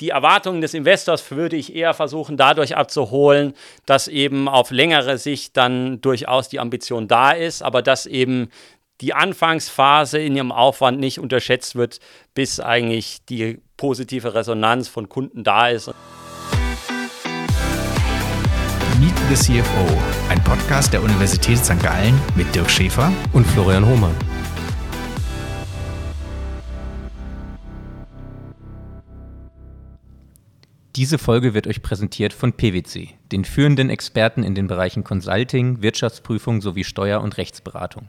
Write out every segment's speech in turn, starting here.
die Erwartungen des Investors würde ich eher versuchen, dadurch abzuholen, dass eben auf längere Sicht dann durchaus die Ambition da ist, aber dass eben die Anfangsphase in ihrem Aufwand nicht unterschätzt wird, bis eigentlich die positive Resonanz von Kunden da ist. Meet the CFO, ein Podcast der Universität St. Gallen mit Dirk Schäfer und Florian Hohmann. Diese Folge wird euch präsentiert von PwC, den führenden Experten in den Bereichen Consulting, Wirtschaftsprüfung sowie Steuer- und Rechtsberatung.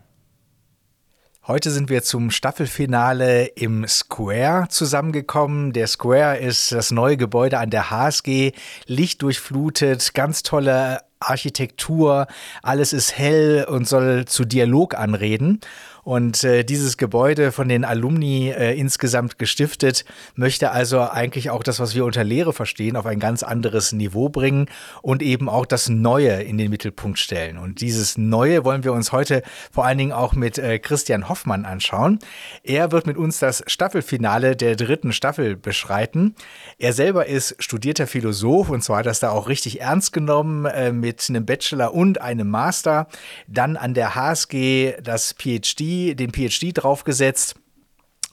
Heute sind wir zum Staffelfinale im Square zusammengekommen. Der Square ist das neue Gebäude an der HSG, lichtdurchflutet, ganz tolle Architektur, alles ist hell und soll zu Dialog anreden. Und äh, dieses Gebäude von den Alumni äh, insgesamt gestiftet, möchte also eigentlich auch das, was wir unter Lehre verstehen, auf ein ganz anderes Niveau bringen und eben auch das Neue in den Mittelpunkt stellen. Und dieses Neue wollen wir uns heute vor allen Dingen auch mit äh, Christian Hoffmann anschauen. Er wird mit uns das Staffelfinale der dritten Staffel beschreiten. Er selber ist studierter Philosoph und zwar hat das da auch richtig ernst genommen äh, mit einem Bachelor und einem Master. Dann an der HSG das PhD den PhD draufgesetzt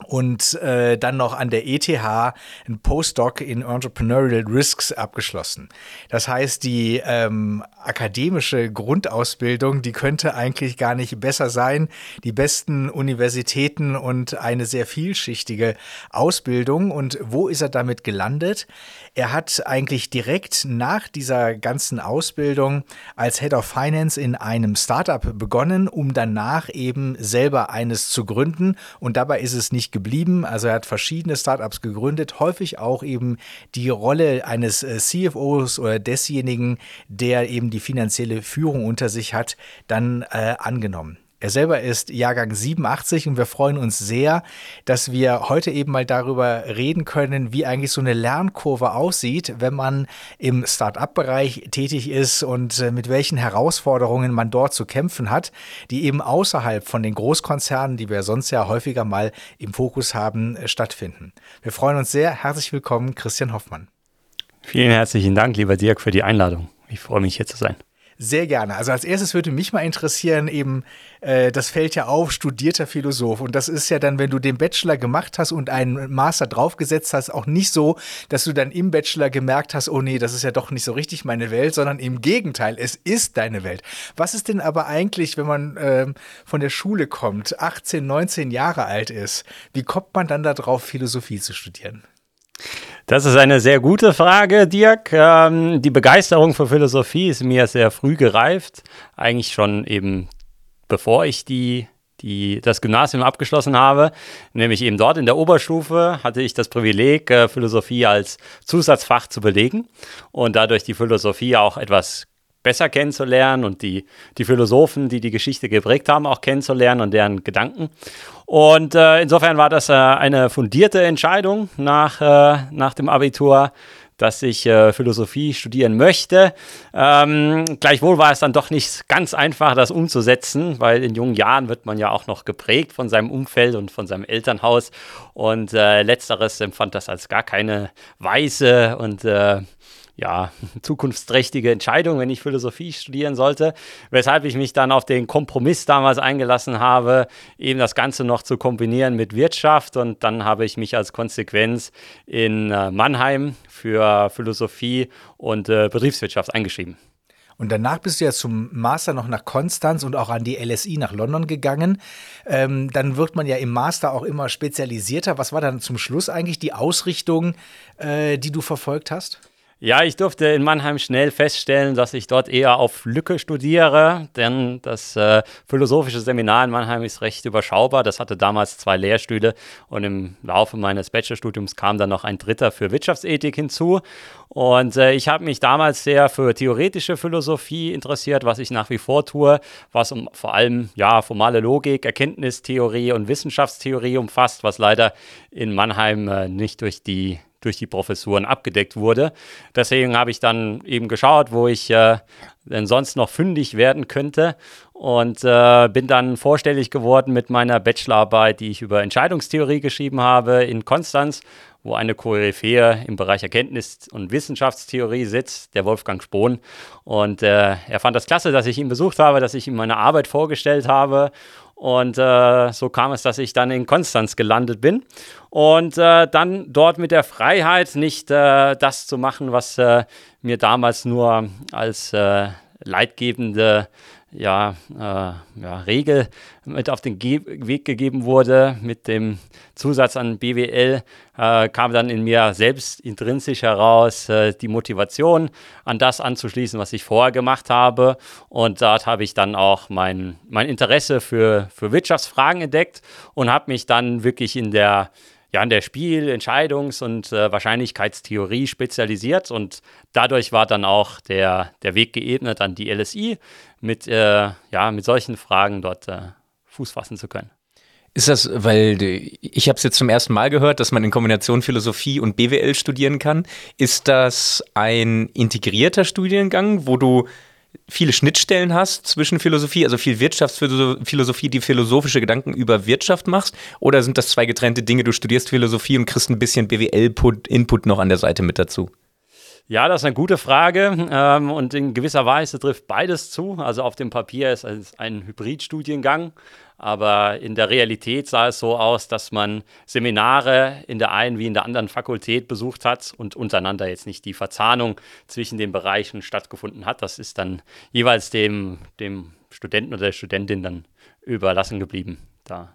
und äh, dann noch an der ETH ein Postdoc in Entrepreneurial Risks abgeschlossen. Das heißt, die ähm, akademische Grundausbildung, die könnte eigentlich gar nicht besser sein. Die besten Universitäten und eine sehr vielschichtige Ausbildung. Und wo ist er damit gelandet? Er hat eigentlich direkt nach dieser ganzen Ausbildung als Head of Finance in einem Startup begonnen, um danach eben selber eines zu gründen. Und dabei ist es nicht geblieben. Also er hat verschiedene Startups gegründet, häufig auch eben die Rolle eines äh, CFOs oder desjenigen, der eben die finanzielle Führung unter sich hat, dann äh, angenommen. Er selber ist Jahrgang 87 und wir freuen uns sehr, dass wir heute eben mal darüber reden können, wie eigentlich so eine Lernkurve aussieht, wenn man im Start-up-Bereich tätig ist und äh, mit welchen Herausforderungen man dort zu kämpfen hat, die eben außerhalb von den Großkonzernen, die wir sonst ja häufiger mal im Fokus haben, äh, stattfinden. Wir freuen uns sehr. Herzlich willkommen, Christian Hoffmann. Vielen herzlichen Dank, lieber Dirk, für die Einladung. Ich freue mich, hier zu sein. Sehr gerne. Also als erstes würde mich mal interessieren, eben, äh, das fällt ja auf, studierter Philosoph. Und das ist ja dann, wenn du den Bachelor gemacht hast und einen Master draufgesetzt hast, auch nicht so, dass du dann im Bachelor gemerkt hast, oh nee, das ist ja doch nicht so richtig meine Welt, sondern im Gegenteil, es ist deine Welt. Was ist denn aber eigentlich, wenn man äh, von der Schule kommt, 18, 19 Jahre alt ist, wie kommt man dann darauf, Philosophie zu studieren? Das ist eine sehr gute Frage, Dirk. Ähm, die Begeisterung für Philosophie ist mir sehr früh gereift. Eigentlich schon eben bevor ich die, die, das Gymnasium abgeschlossen habe. Nämlich eben dort in der Oberstufe hatte ich das Privileg, äh, Philosophie als Zusatzfach zu belegen und dadurch die Philosophie auch etwas besser kennenzulernen und die, die Philosophen, die die Geschichte geprägt haben, auch kennenzulernen und deren Gedanken. Und äh, insofern war das äh, eine fundierte Entscheidung nach, äh, nach dem Abitur, dass ich äh, Philosophie studieren möchte. Ähm, gleichwohl war es dann doch nicht ganz einfach, das umzusetzen, weil in jungen Jahren wird man ja auch noch geprägt von seinem Umfeld und von seinem Elternhaus. Und äh, letzteres empfand das als gar keine weise und äh, ja, zukunftsträchtige Entscheidung, wenn ich Philosophie studieren sollte, weshalb ich mich dann auf den Kompromiss damals eingelassen habe, eben das Ganze noch zu kombinieren mit Wirtschaft und dann habe ich mich als Konsequenz in äh, Mannheim für Philosophie und äh, Betriebswirtschaft eingeschrieben. Und danach bist du ja zum Master noch nach Konstanz und auch an die LSI nach London gegangen. Ähm, dann wird man ja im Master auch immer spezialisierter. Was war dann zum Schluss eigentlich die Ausrichtung, äh, die du verfolgt hast? Ja, ich durfte in Mannheim schnell feststellen, dass ich dort eher auf Lücke studiere, denn das äh, philosophische Seminar in Mannheim ist recht überschaubar. Das hatte damals zwei Lehrstühle und im Laufe meines Bachelorstudiums kam dann noch ein dritter für Wirtschaftsethik hinzu. Und äh, ich habe mich damals sehr für theoretische Philosophie interessiert, was ich nach wie vor tue, was um vor allem ja formale Logik, Erkenntnistheorie und Wissenschaftstheorie umfasst, was leider in Mannheim äh, nicht durch die durch die Professuren abgedeckt wurde. Deswegen habe ich dann eben geschaut, wo ich äh, denn sonst noch fündig werden könnte und äh, bin dann vorstellig geworden mit meiner Bachelorarbeit, die ich über Entscheidungstheorie geschrieben habe in Konstanz, wo eine Koryphäe im Bereich Erkenntnis- und Wissenschaftstheorie sitzt, der Wolfgang Spohn. Und äh, er fand das klasse, dass ich ihn besucht habe, dass ich ihm meine Arbeit vorgestellt habe. Und äh, so kam es, dass ich dann in Konstanz gelandet bin. Und äh, dann dort mit der Freiheit, nicht äh, das zu machen, was äh, mir damals nur als äh, leitgebende ja, äh, ja, Regel mit auf den Ge Weg gegeben wurde, mit dem Zusatz an BWL, äh, kam dann in mir selbst intrinsisch heraus äh, die Motivation, an das anzuschließen, was ich vorher gemacht habe. Und dort habe ich dann auch mein, mein Interesse für, für Wirtschaftsfragen entdeckt und habe mich dann wirklich in der ja, in der Spiel-, Entscheidungs- und äh, Wahrscheinlichkeitstheorie spezialisiert und dadurch war dann auch der, der Weg geebnet an die LSI, mit, äh, ja, mit solchen Fragen dort äh, Fuß fassen zu können. Ist das, weil ich habe es jetzt zum ersten Mal gehört, dass man in Kombination Philosophie und BWL studieren kann. Ist das ein integrierter Studiengang, wo du viele Schnittstellen hast zwischen Philosophie, also viel Wirtschaftsphilosophie, die philosophische Gedanken über Wirtschaft machst? Oder sind das zwei getrennte Dinge? Du studierst Philosophie und kriegst ein bisschen BWL-Input noch an der Seite mit dazu? Ja, das ist eine gute Frage ähm, und in gewisser Weise trifft beides zu. Also auf dem Papier ist es ein Hybridstudiengang, aber in der Realität sah es so aus, dass man Seminare in der einen wie in der anderen Fakultät besucht hat und untereinander jetzt nicht die Verzahnung zwischen den Bereichen stattgefunden hat. Das ist dann jeweils dem, dem Studenten oder der Studentin dann überlassen geblieben, da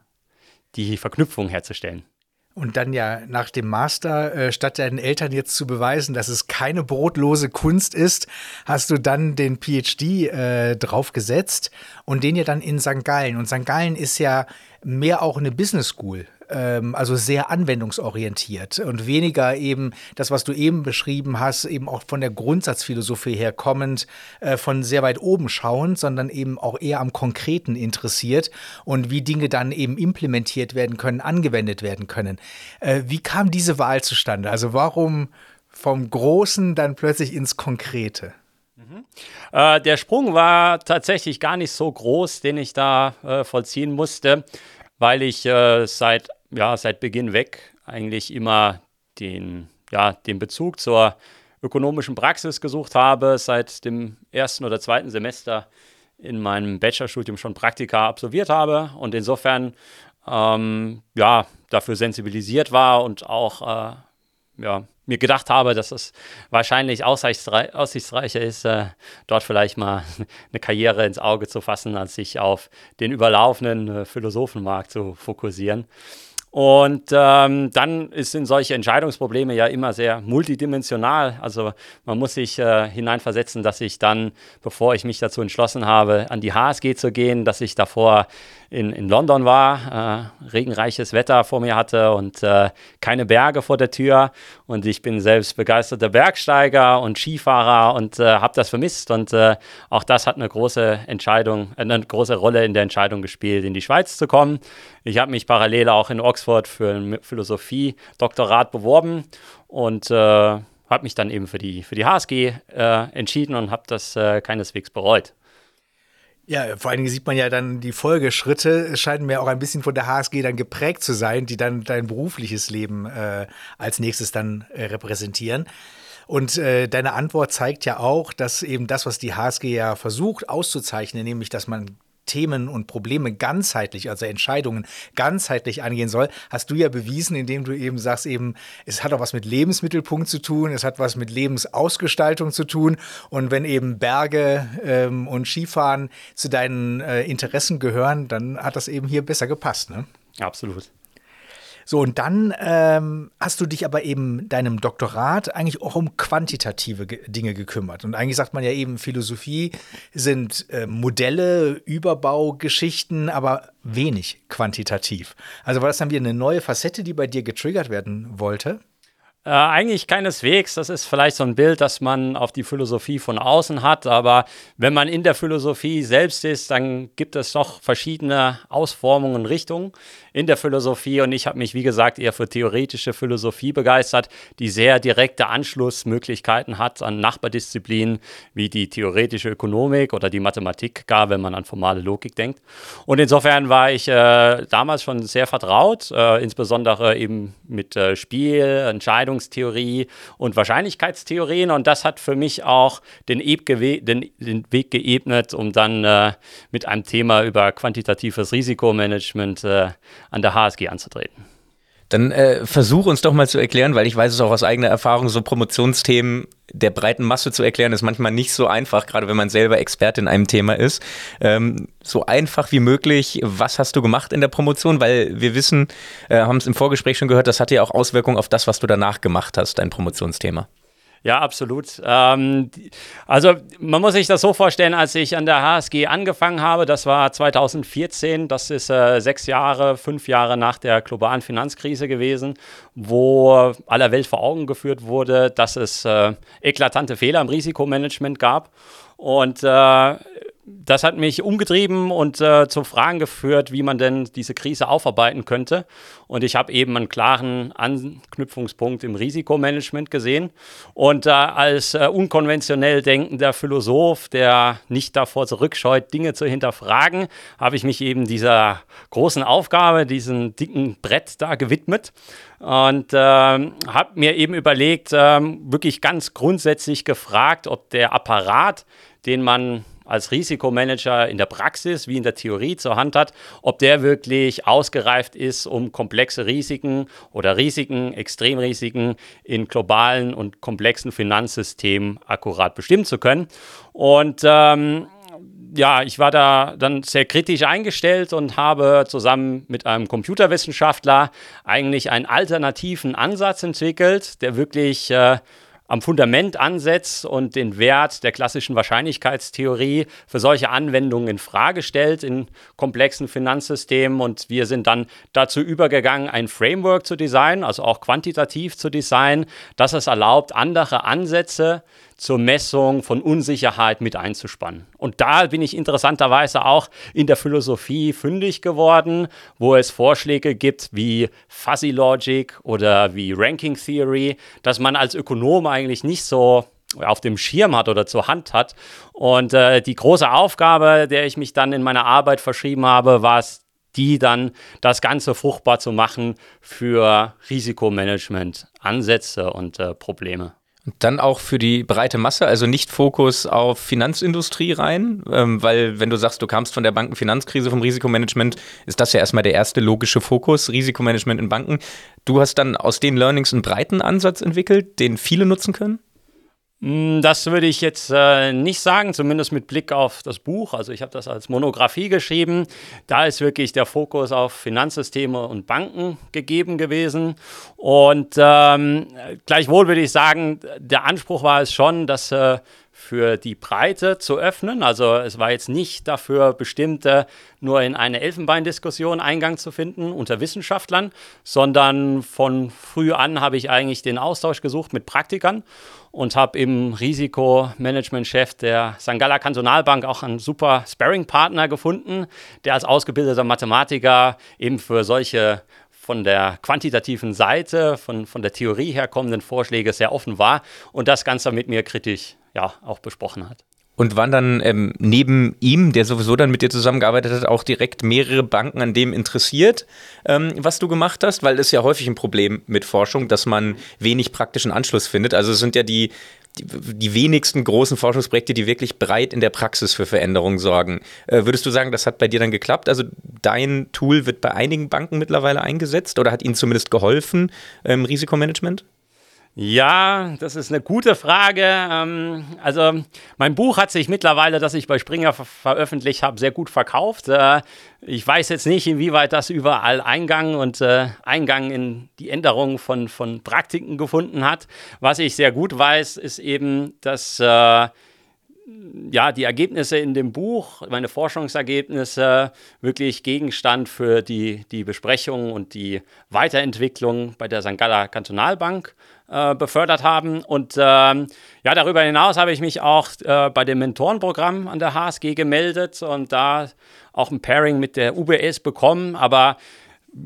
die Verknüpfung herzustellen. Und dann ja nach dem Master, äh, statt deinen Eltern jetzt zu beweisen, dass es keine brotlose Kunst ist, hast du dann den PhD äh, draufgesetzt und den ja dann in St. Gallen. Und St. Gallen ist ja mehr auch eine Business School ähm, also sehr anwendungsorientiert und weniger eben das, was du eben beschrieben hast, eben auch von der Grundsatzphilosophie her kommend, äh, von sehr weit oben schauend, sondern eben auch eher am Konkreten interessiert und wie Dinge dann eben implementiert werden können, angewendet werden können. Äh, wie kam diese Wahl zustande? Also warum vom Großen dann plötzlich ins Konkrete? Mhm. Äh, der Sprung war tatsächlich gar nicht so groß, den ich da äh, vollziehen musste, weil ich äh, seit ja, seit Beginn weg eigentlich immer den, ja, den Bezug zur ökonomischen Praxis gesucht habe, seit dem ersten oder zweiten Semester in meinem Bachelorstudium schon Praktika absolviert habe und insofern ähm, ja, dafür sensibilisiert war und auch äh, ja, mir gedacht habe, dass es wahrscheinlich aussichtsreicher ist, äh, dort vielleicht mal eine Karriere ins Auge zu fassen, als sich auf den überlaufenden äh, Philosophenmarkt zu fokussieren. Und ähm, dann sind solche Entscheidungsprobleme ja immer sehr multidimensional. Also man muss sich äh, hineinversetzen, dass ich dann, bevor ich mich dazu entschlossen habe, an die HSG zu gehen, dass ich davor in, in London war, äh, regenreiches Wetter vor mir hatte und äh, keine Berge vor der Tür. Und ich bin selbst begeisterter Bergsteiger und Skifahrer und äh, habe das vermisst. Und äh, auch das hat eine große Entscheidung, äh, eine große Rolle in der Entscheidung gespielt, in die Schweiz zu kommen. Ich habe mich parallel auch in Oxford für ein Philosophie-Doktorat beworben und äh, habe mich dann eben für die, für die HSG entschieden und habe das keineswegs bereut. Ja, vor allen Dingen sieht man ja dann die Folgeschritte, scheinen mir auch ein bisschen von der HSG dann geprägt zu sein, die dann dein berufliches Leben äh, als nächstes dann äh, repräsentieren. Und äh, deine Antwort zeigt ja auch, dass eben das, was die HSG ja versucht auszuzeichnen, nämlich dass man Themen und Probleme ganzheitlich, also Entscheidungen ganzheitlich angehen soll, hast du ja bewiesen, indem du eben sagst, eben, es hat auch was mit Lebensmittelpunkt zu tun, es hat was mit Lebensausgestaltung zu tun. Und wenn eben Berge ähm, und Skifahren zu deinen äh, Interessen gehören, dann hat das eben hier besser gepasst. Ne? Absolut. So, und dann ähm, hast du dich aber eben deinem Doktorat eigentlich auch um quantitative Ge Dinge gekümmert. Und eigentlich sagt man ja eben, Philosophie sind äh, Modelle, Überbaugeschichten, aber wenig quantitativ. Also war das dann wieder eine neue Facette, die bei dir getriggert werden wollte? Äh, eigentlich keineswegs. Das ist vielleicht so ein Bild, das man auf die Philosophie von außen hat. Aber wenn man in der Philosophie selbst ist, dann gibt es doch verschiedene Ausformungen und Richtungen in der Philosophie. Und ich habe mich, wie gesagt, eher für theoretische Philosophie begeistert, die sehr direkte Anschlussmöglichkeiten hat an Nachbardisziplinen wie die theoretische Ökonomik oder die Mathematik, gar wenn man an formale Logik denkt. Und insofern war ich äh, damals schon sehr vertraut, äh, insbesondere eben mit äh, Spiel, Entscheidungen Entscheidungstheorie und Wahrscheinlichkeitstheorien. Und das hat für mich auch den, den, den Weg geebnet, um dann äh, mit einem Thema über quantitatives Risikomanagement äh, an der HSG anzutreten. Dann äh, versuch uns doch mal zu erklären, weil ich weiß es auch aus eigener Erfahrung, so Promotionsthemen der breiten Masse zu erklären, ist manchmal nicht so einfach, gerade wenn man selber Experte in einem Thema ist. Ähm, so einfach wie möglich, was hast du gemacht in der Promotion? Weil wir wissen, äh, haben es im Vorgespräch schon gehört, das hatte ja auch Auswirkungen auf das, was du danach gemacht hast, dein Promotionsthema. Ja, absolut. Ähm, also man muss sich das so vorstellen, als ich an der HSG angefangen habe, das war 2014, das ist äh, sechs Jahre, fünf Jahre nach der globalen Finanzkrise gewesen, wo aller Welt vor Augen geführt wurde, dass es äh, eklatante Fehler im Risikomanagement gab. Und äh, das hat mich umgetrieben und äh, zu Fragen geführt, wie man denn diese Krise aufarbeiten könnte. Und ich habe eben einen klaren Anknüpfungspunkt im Risikomanagement gesehen. Und äh, als äh, unkonventionell denkender Philosoph, der nicht davor zurückscheut, Dinge zu hinterfragen, habe ich mich eben dieser großen Aufgabe, diesem dicken Brett da gewidmet und äh, habe mir eben überlegt, äh, wirklich ganz grundsätzlich gefragt, ob der Apparat, den man als Risikomanager in der Praxis wie in der Theorie zur Hand hat, ob der wirklich ausgereift ist, um komplexe Risiken oder Risiken, Extremrisiken in globalen und komplexen Finanzsystemen akkurat bestimmen zu können. Und ähm, ja, ich war da dann sehr kritisch eingestellt und habe zusammen mit einem Computerwissenschaftler eigentlich einen alternativen Ansatz entwickelt, der wirklich äh, am Fundament ansetzt und den Wert der klassischen Wahrscheinlichkeitstheorie für solche Anwendungen in Frage stellt in komplexen Finanzsystemen. Und wir sind dann dazu übergegangen, ein Framework zu designen, also auch quantitativ zu designen, das es erlaubt, andere Ansätze zur Messung von Unsicherheit mit einzuspannen. Und da bin ich interessanterweise auch in der Philosophie fündig geworden, wo es Vorschläge gibt wie Fuzzy Logic oder wie Ranking Theory, dass man als Ökonom eigentlich nicht so auf dem Schirm hat oder zur Hand hat. Und äh, die große Aufgabe, der ich mich dann in meiner Arbeit verschrieben habe, war es, die dann das Ganze fruchtbar zu machen für Risikomanagement, Ansätze und äh, Probleme. Dann auch für die breite Masse, also nicht Fokus auf Finanzindustrie rein, ähm, weil wenn du sagst, du kamst von der Bankenfinanzkrise, vom Risikomanagement, ist das ja erstmal der erste logische Fokus, Risikomanagement in Banken. Du hast dann aus den Learnings einen breiten Ansatz entwickelt, den viele nutzen können? Mm, das würde ich jetzt äh, nicht sagen, zumindest mit Blick auf das Buch. Also ich habe das als Monographie geschrieben. Da ist wirklich der Fokus auf Finanzsysteme und Banken gegeben gewesen. Und ähm, gleichwohl würde ich sagen, der Anspruch war es schon, dass äh, für die Breite zu öffnen. Also es war jetzt nicht dafür bestimmt, nur in eine Elfenbeindiskussion Eingang zu finden unter Wissenschaftlern, sondern von früh an habe ich eigentlich den Austausch gesucht mit Praktikern und habe im Risikomanagement-Chef der St. Galler Kantonalbank auch einen super Sparring-Partner gefunden, der als ausgebildeter Mathematiker eben für solche von der quantitativen Seite, von, von der Theorie herkommenden Vorschläge sehr offen war und das Ganze mit mir kritisch ja, auch besprochen hat. Und waren dann ähm, neben ihm, der sowieso dann mit dir zusammengearbeitet hat, auch direkt mehrere Banken an dem interessiert, ähm, was du gemacht hast? Weil das ist ja häufig ein Problem mit Forschung, dass man wenig praktischen Anschluss findet. Also es sind ja die, die, die, wenigsten großen Forschungsprojekte, die wirklich breit in der Praxis für Veränderungen sorgen. Äh, würdest du sagen, das hat bei dir dann geklappt? Also dein Tool wird bei einigen Banken mittlerweile eingesetzt oder hat ihnen zumindest geholfen im Risikomanagement? Ja, das ist eine gute Frage. Ähm, also mein Buch hat sich mittlerweile, das ich bei Springer veröffentlicht habe, sehr gut verkauft. Äh, ich weiß jetzt nicht, inwieweit das überall Eingang und äh, Eingang in die Änderung von, von Praktiken gefunden hat. Was ich sehr gut weiß, ist eben, dass äh, ja, die Ergebnisse in dem Buch, meine Forschungsergebnisse, wirklich Gegenstand für die, die Besprechung und die Weiterentwicklung bei der St. Galler Kantonalbank äh, befördert haben. Und ähm, ja, darüber hinaus habe ich mich auch äh, bei dem Mentorenprogramm an der HSG gemeldet und da auch ein Pairing mit der UBS bekommen. Aber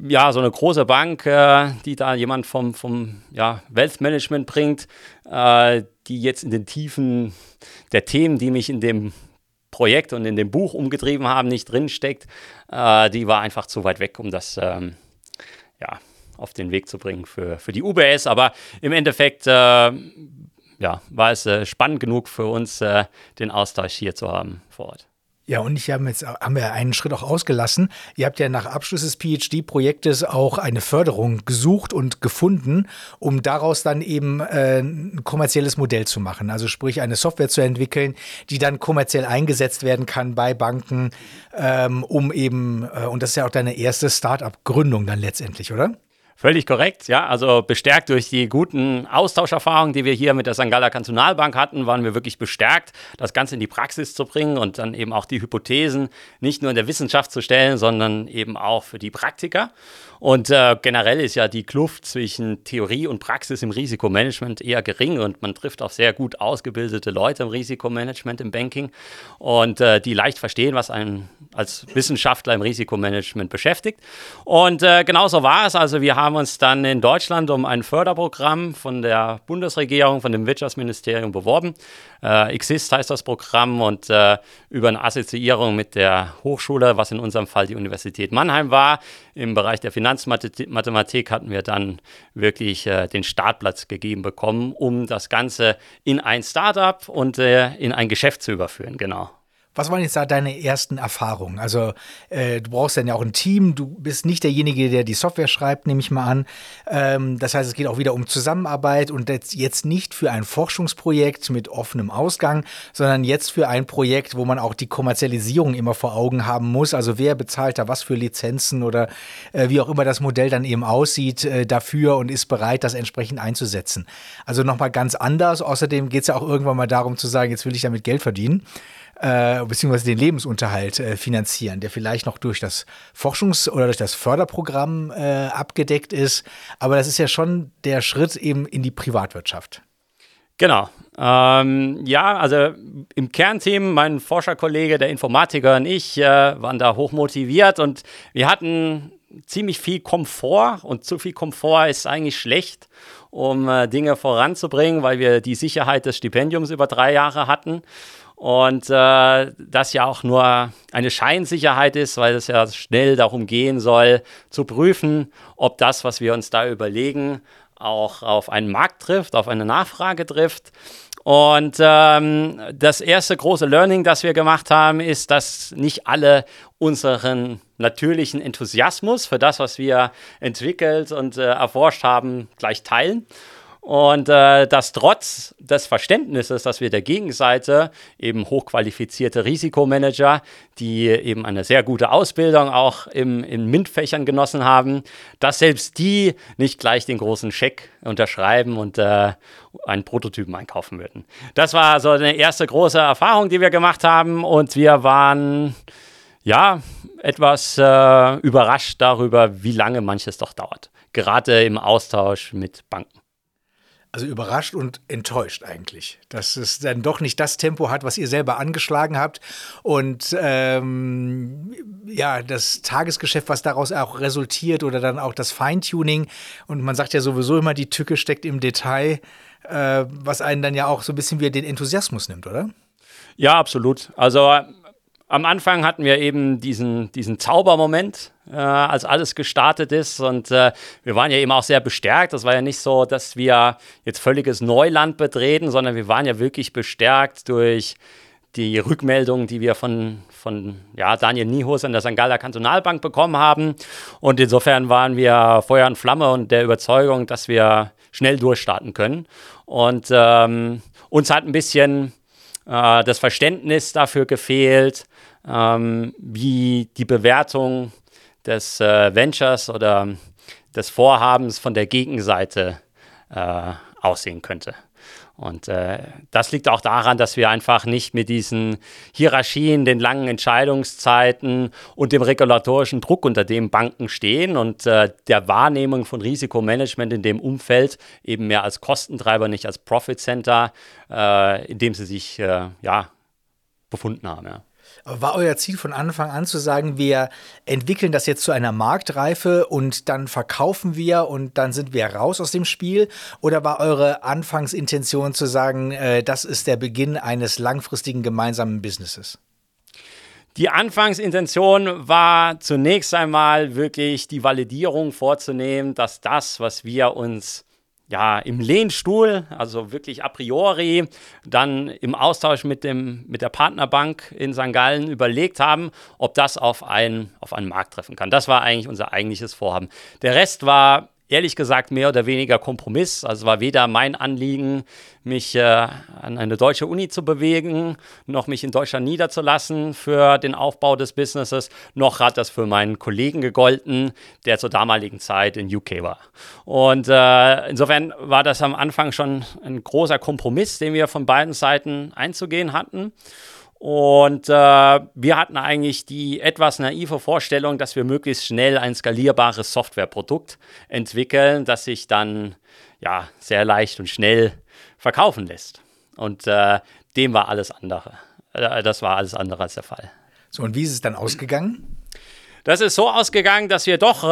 ja, so eine große Bank, äh, die da jemand vom, vom ja, Wealth Management bringt, äh, die jetzt in den Tiefen der Themen, die mich in dem Projekt und in dem Buch umgetrieben haben, nicht drinsteckt, äh, die war einfach zu weit weg, um das ähm, ja, auf den Weg zu bringen für, für die UBS. Aber im Endeffekt äh, ja, war es äh, spannend genug für uns, äh, den Austausch hier zu haben vor Ort. Ja, und ich habe jetzt haben wir einen Schritt auch ausgelassen. Ihr habt ja nach Abschluss des PhD-Projektes auch eine Förderung gesucht und gefunden, um daraus dann eben äh, ein kommerzielles Modell zu machen. Also sprich eine Software zu entwickeln, die dann kommerziell eingesetzt werden kann bei Banken, ähm, um eben, äh, und das ist ja auch deine erste Start-up-Gründung dann letztendlich, oder? Völlig korrekt, ja. Also bestärkt durch die guten Austauscherfahrungen, die wir hier mit der St. Galler Kantonalbank hatten, waren wir wirklich bestärkt, das Ganze in die Praxis zu bringen und dann eben auch die Hypothesen nicht nur in der Wissenschaft zu stellen, sondern eben auch für die Praktiker. Und äh, generell ist ja die Kluft zwischen Theorie und Praxis im Risikomanagement eher gering und man trifft auf sehr gut ausgebildete Leute im Risikomanagement, im Banking und äh, die leicht verstehen, was einen als Wissenschaftler im Risikomanagement beschäftigt. Und äh, genauso war es. Also wir haben uns dann in Deutschland um ein Förderprogramm von der Bundesregierung, von dem Wirtschaftsministerium beworben. Äh, Exist heißt das Programm und äh, über eine Assoziierung mit der Hochschule, was in unserem Fall die Universität Mannheim war, im Bereich der Finanzmathematik hatten wir dann wirklich äh, den Startplatz gegeben bekommen, um das Ganze in ein Startup und äh, in ein Geschäft zu überführen. Genau. Was waren jetzt da deine ersten Erfahrungen? Also äh, du brauchst dann ja auch ein Team, du bist nicht derjenige, der die Software schreibt, nehme ich mal an. Ähm, das heißt, es geht auch wieder um Zusammenarbeit und jetzt nicht für ein Forschungsprojekt mit offenem Ausgang, sondern jetzt für ein Projekt, wo man auch die Kommerzialisierung immer vor Augen haben muss. Also wer bezahlt da was für Lizenzen oder äh, wie auch immer das Modell dann eben aussieht äh, dafür und ist bereit, das entsprechend einzusetzen. Also nochmal ganz anders. Außerdem geht es ja auch irgendwann mal darum zu sagen, jetzt will ich damit Geld verdienen äh, beziehungsweise den Lebensunterhalt äh, finanzieren, der vielleicht noch durch das Forschungs- oder durch das Förderprogramm äh, abgedeckt ist. Aber das ist ja schon der Schritt eben in die Privatwirtschaft. Genau. Ähm, ja, also im Kernteam, mein Forscherkollege, der Informatiker und ich äh, waren da hochmotiviert und wir hatten ziemlich viel Komfort und zu viel Komfort ist eigentlich schlecht, um äh, Dinge voranzubringen, weil wir die Sicherheit des Stipendiums über drei Jahre hatten und äh, das ja auch nur eine Scheinsicherheit ist, weil es ja schnell darum gehen soll, zu prüfen, ob das, was wir uns da überlegen, auch auf einen Markt trifft, auf eine Nachfrage trifft. Und ähm, das erste große Learning, das wir gemacht haben, ist, dass nicht alle unseren natürlichen Enthusiasmus für das, was wir entwickelt und äh, erforscht haben, gleich teilen. Und äh, das trotz des Verständnisses, dass wir der Gegenseite eben hochqualifizierte Risikomanager, die eben eine sehr gute Ausbildung auch im, in MINT-Fächern genossen haben, dass selbst die nicht gleich den großen Scheck unterschreiben und äh, einen Prototypen einkaufen würden. Das war so eine erste große Erfahrung, die wir gemacht haben und wir waren ja etwas äh, überrascht darüber, wie lange manches doch dauert. Gerade im Austausch mit Banken. Also überrascht und enttäuscht eigentlich, dass es dann doch nicht das Tempo hat, was ihr selber angeschlagen habt. Und ähm, ja, das Tagesgeschäft, was daraus auch resultiert oder dann auch das Feintuning. Und man sagt ja sowieso immer, die Tücke steckt im Detail, äh, was einen dann ja auch so ein bisschen wie den Enthusiasmus nimmt, oder? Ja, absolut. Also am Anfang hatten wir eben diesen, diesen Zaubermoment, äh, als alles gestartet ist. Und äh, wir waren ja eben auch sehr bestärkt. Das war ja nicht so, dass wir jetzt völliges Neuland betreten, sondern wir waren ja wirklich bestärkt durch die Rückmeldungen, die wir von, von ja, Daniel Nihus an der St. Galler Kantonalbank bekommen haben. Und insofern waren wir Feuer und Flamme und der Überzeugung, dass wir schnell durchstarten können. Und ähm, uns hat ein bisschen äh, das Verständnis dafür gefehlt, ähm, wie die Bewertung des äh, Ventures oder des Vorhabens von der Gegenseite äh, aussehen könnte. Und äh, das liegt auch daran, dass wir einfach nicht mit diesen Hierarchien, den langen Entscheidungszeiten und dem regulatorischen Druck, unter dem Banken stehen und äh, der Wahrnehmung von Risikomanagement in dem Umfeld eben mehr als Kostentreiber, nicht als Profit Center, äh, in dem sie sich äh, ja, befunden haben. Ja. War euer Ziel von Anfang an zu sagen, wir entwickeln das jetzt zu einer Marktreife und dann verkaufen wir und dann sind wir raus aus dem Spiel? Oder war eure Anfangsintention zu sagen, äh, das ist der Beginn eines langfristigen gemeinsamen Businesses? Die Anfangsintention war zunächst einmal wirklich die Validierung vorzunehmen, dass das, was wir uns ja, im Lehnstuhl, also wirklich a priori, dann im Austausch mit, dem, mit der Partnerbank in St. Gallen überlegt haben, ob das auf, ein, auf einen Markt treffen kann. Das war eigentlich unser eigentliches Vorhaben. Der Rest war ehrlich gesagt mehr oder weniger Kompromiss. Also war weder mein Anliegen, mich äh, an eine deutsche Uni zu bewegen, noch mich in Deutschland niederzulassen für den Aufbau des Businesses, noch hat das für meinen Kollegen gegolten, der zur damaligen Zeit in UK war. Und äh, insofern war das am Anfang schon ein großer Kompromiss, den wir von beiden Seiten einzugehen hatten. Und äh, wir hatten eigentlich die etwas naive Vorstellung, dass wir möglichst schnell ein skalierbares Softwareprodukt entwickeln, das sich dann ja sehr leicht und schnell verkaufen lässt. Und äh, dem war alles andere. Äh, das war alles andere als der Fall. So, und wie ist es dann ausgegangen? Das ist so ausgegangen, dass wir doch äh,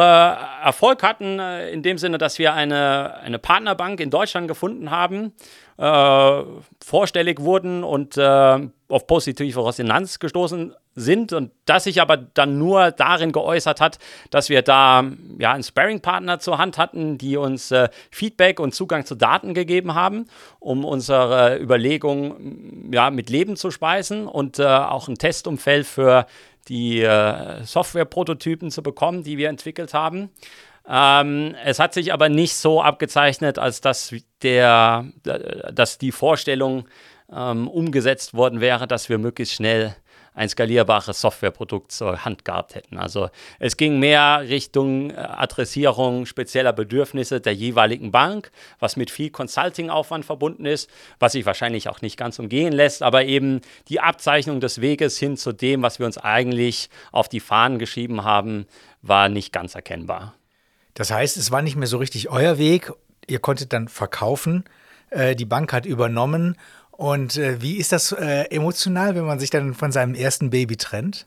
Erfolg hatten, äh, in dem Sinne, dass wir eine, eine Partnerbank in Deutschland gefunden haben, äh, vorstellig wurden und äh, auf positive Resonanz gestoßen sind und das sich aber dann nur darin geäußert hat, dass wir da ja einen Sparring-Partner zur Hand hatten, die uns äh, Feedback und Zugang zu Daten gegeben haben, um unsere Überlegungen ja, mit Leben zu speisen und äh, auch ein Testumfeld für die äh, Software-Prototypen zu bekommen, die wir entwickelt haben. Ähm, es hat sich aber nicht so abgezeichnet, als dass, der, dass die Vorstellung ähm, umgesetzt worden wäre, dass wir möglichst schnell ein skalierbares Softwareprodukt zur Hand gehabt hätten. Also es ging mehr Richtung äh, Adressierung spezieller Bedürfnisse der jeweiligen Bank, was mit viel Consulting-Aufwand verbunden ist, was sich wahrscheinlich auch nicht ganz umgehen lässt, aber eben die Abzeichnung des Weges hin zu dem, was wir uns eigentlich auf die Fahnen geschrieben haben, war nicht ganz erkennbar. Das heißt, es war nicht mehr so richtig euer Weg. Ihr konntet dann verkaufen. Äh, die Bank hat übernommen und äh, wie ist das äh, emotional, wenn man sich dann von seinem ersten Baby trennt?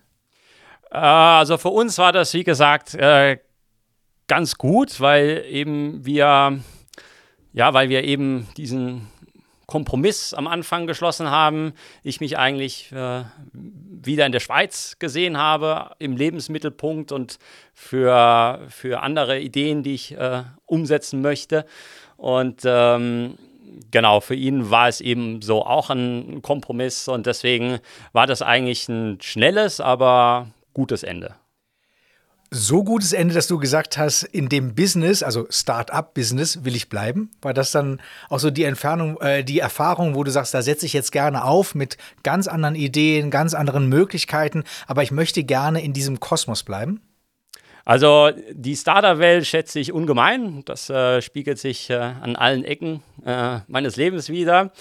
Äh, also für uns war das, wie gesagt, äh, ganz gut, weil eben wir, ja, weil wir eben diesen Kompromiss am Anfang geschlossen haben. Ich mich eigentlich äh, wieder in der Schweiz gesehen habe, im Lebensmittelpunkt und für, für andere Ideen, die ich umsetzen möchte. Und ähm, genau, für ihn war es eben so auch ein Kompromiss und deswegen war das eigentlich ein schnelles, aber gutes Ende. So gutes Ende, dass du gesagt hast, in dem Business, also Start-up-Business, will ich bleiben. War das dann auch so die Entfernung, äh, die Erfahrung, wo du sagst, da setze ich jetzt gerne auf mit ganz anderen Ideen, ganz anderen Möglichkeiten, aber ich möchte gerne in diesem Kosmos bleiben? Also die Startup-Welt schätze ich ungemein. Das äh, spiegelt sich äh, an allen Ecken äh, meines Lebens wieder.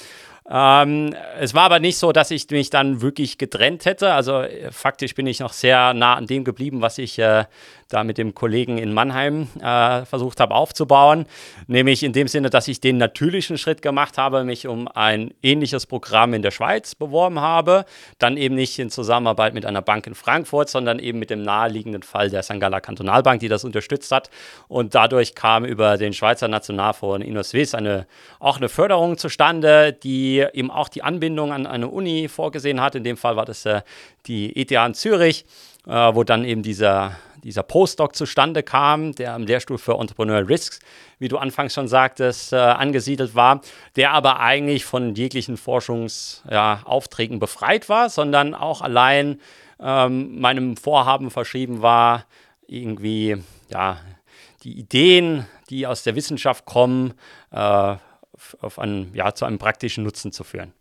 Ähm, es war aber nicht so, dass ich mich dann wirklich getrennt hätte. Also äh, faktisch bin ich noch sehr nah an dem geblieben, was ich äh, da mit dem Kollegen in Mannheim äh, versucht habe aufzubauen. Nämlich in dem Sinne, dass ich den natürlichen Schritt gemacht habe, mich um ein ähnliches Programm in der Schweiz beworben habe. Dann eben nicht in Zusammenarbeit mit einer Bank in Frankfurt, sondern eben mit dem naheliegenden Fall der. Galler Kantonalbank, die das unterstützt hat. Und dadurch kam über den Schweizer Nationalfonds InnoSwiss eine, auch eine Förderung zustande, die eben auch die Anbindung an eine Uni vorgesehen hat. In dem Fall war das äh, die ETH in Zürich, äh, wo dann eben dieser dieser Postdoc zustande kam, der am Lehrstuhl für Entrepreneurial Risks, wie du anfangs schon sagtest, äh, angesiedelt war, der aber eigentlich von jeglichen Forschungsaufträgen ja, befreit war, sondern auch allein ähm, meinem Vorhaben verschrieben war, irgendwie ja, die Ideen, die aus der Wissenschaft kommen, äh, auf einen, ja, zu einem praktischen Nutzen zu führen.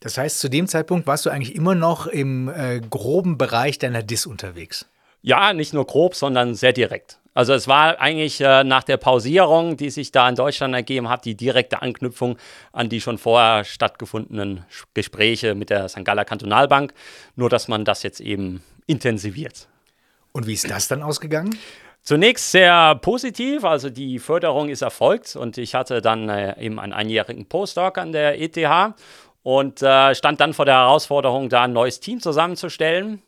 Das heißt, zu dem Zeitpunkt warst du eigentlich immer noch im äh, groben Bereich deiner DIS unterwegs. Ja, nicht nur grob, sondern sehr direkt. Also es war eigentlich äh, nach der Pausierung, die sich da in Deutschland ergeben hat, die direkte Anknüpfung an die schon vorher stattgefundenen Gespräche mit der St. Galler Kantonalbank, nur dass man das jetzt eben intensiviert. Und wie ist das dann ausgegangen? Zunächst sehr positiv, also die Förderung ist erfolgt und ich hatte dann äh, eben einen einjährigen Postdoc an der ETH und äh, stand dann vor der Herausforderung, da ein neues Team zusammenzustellen.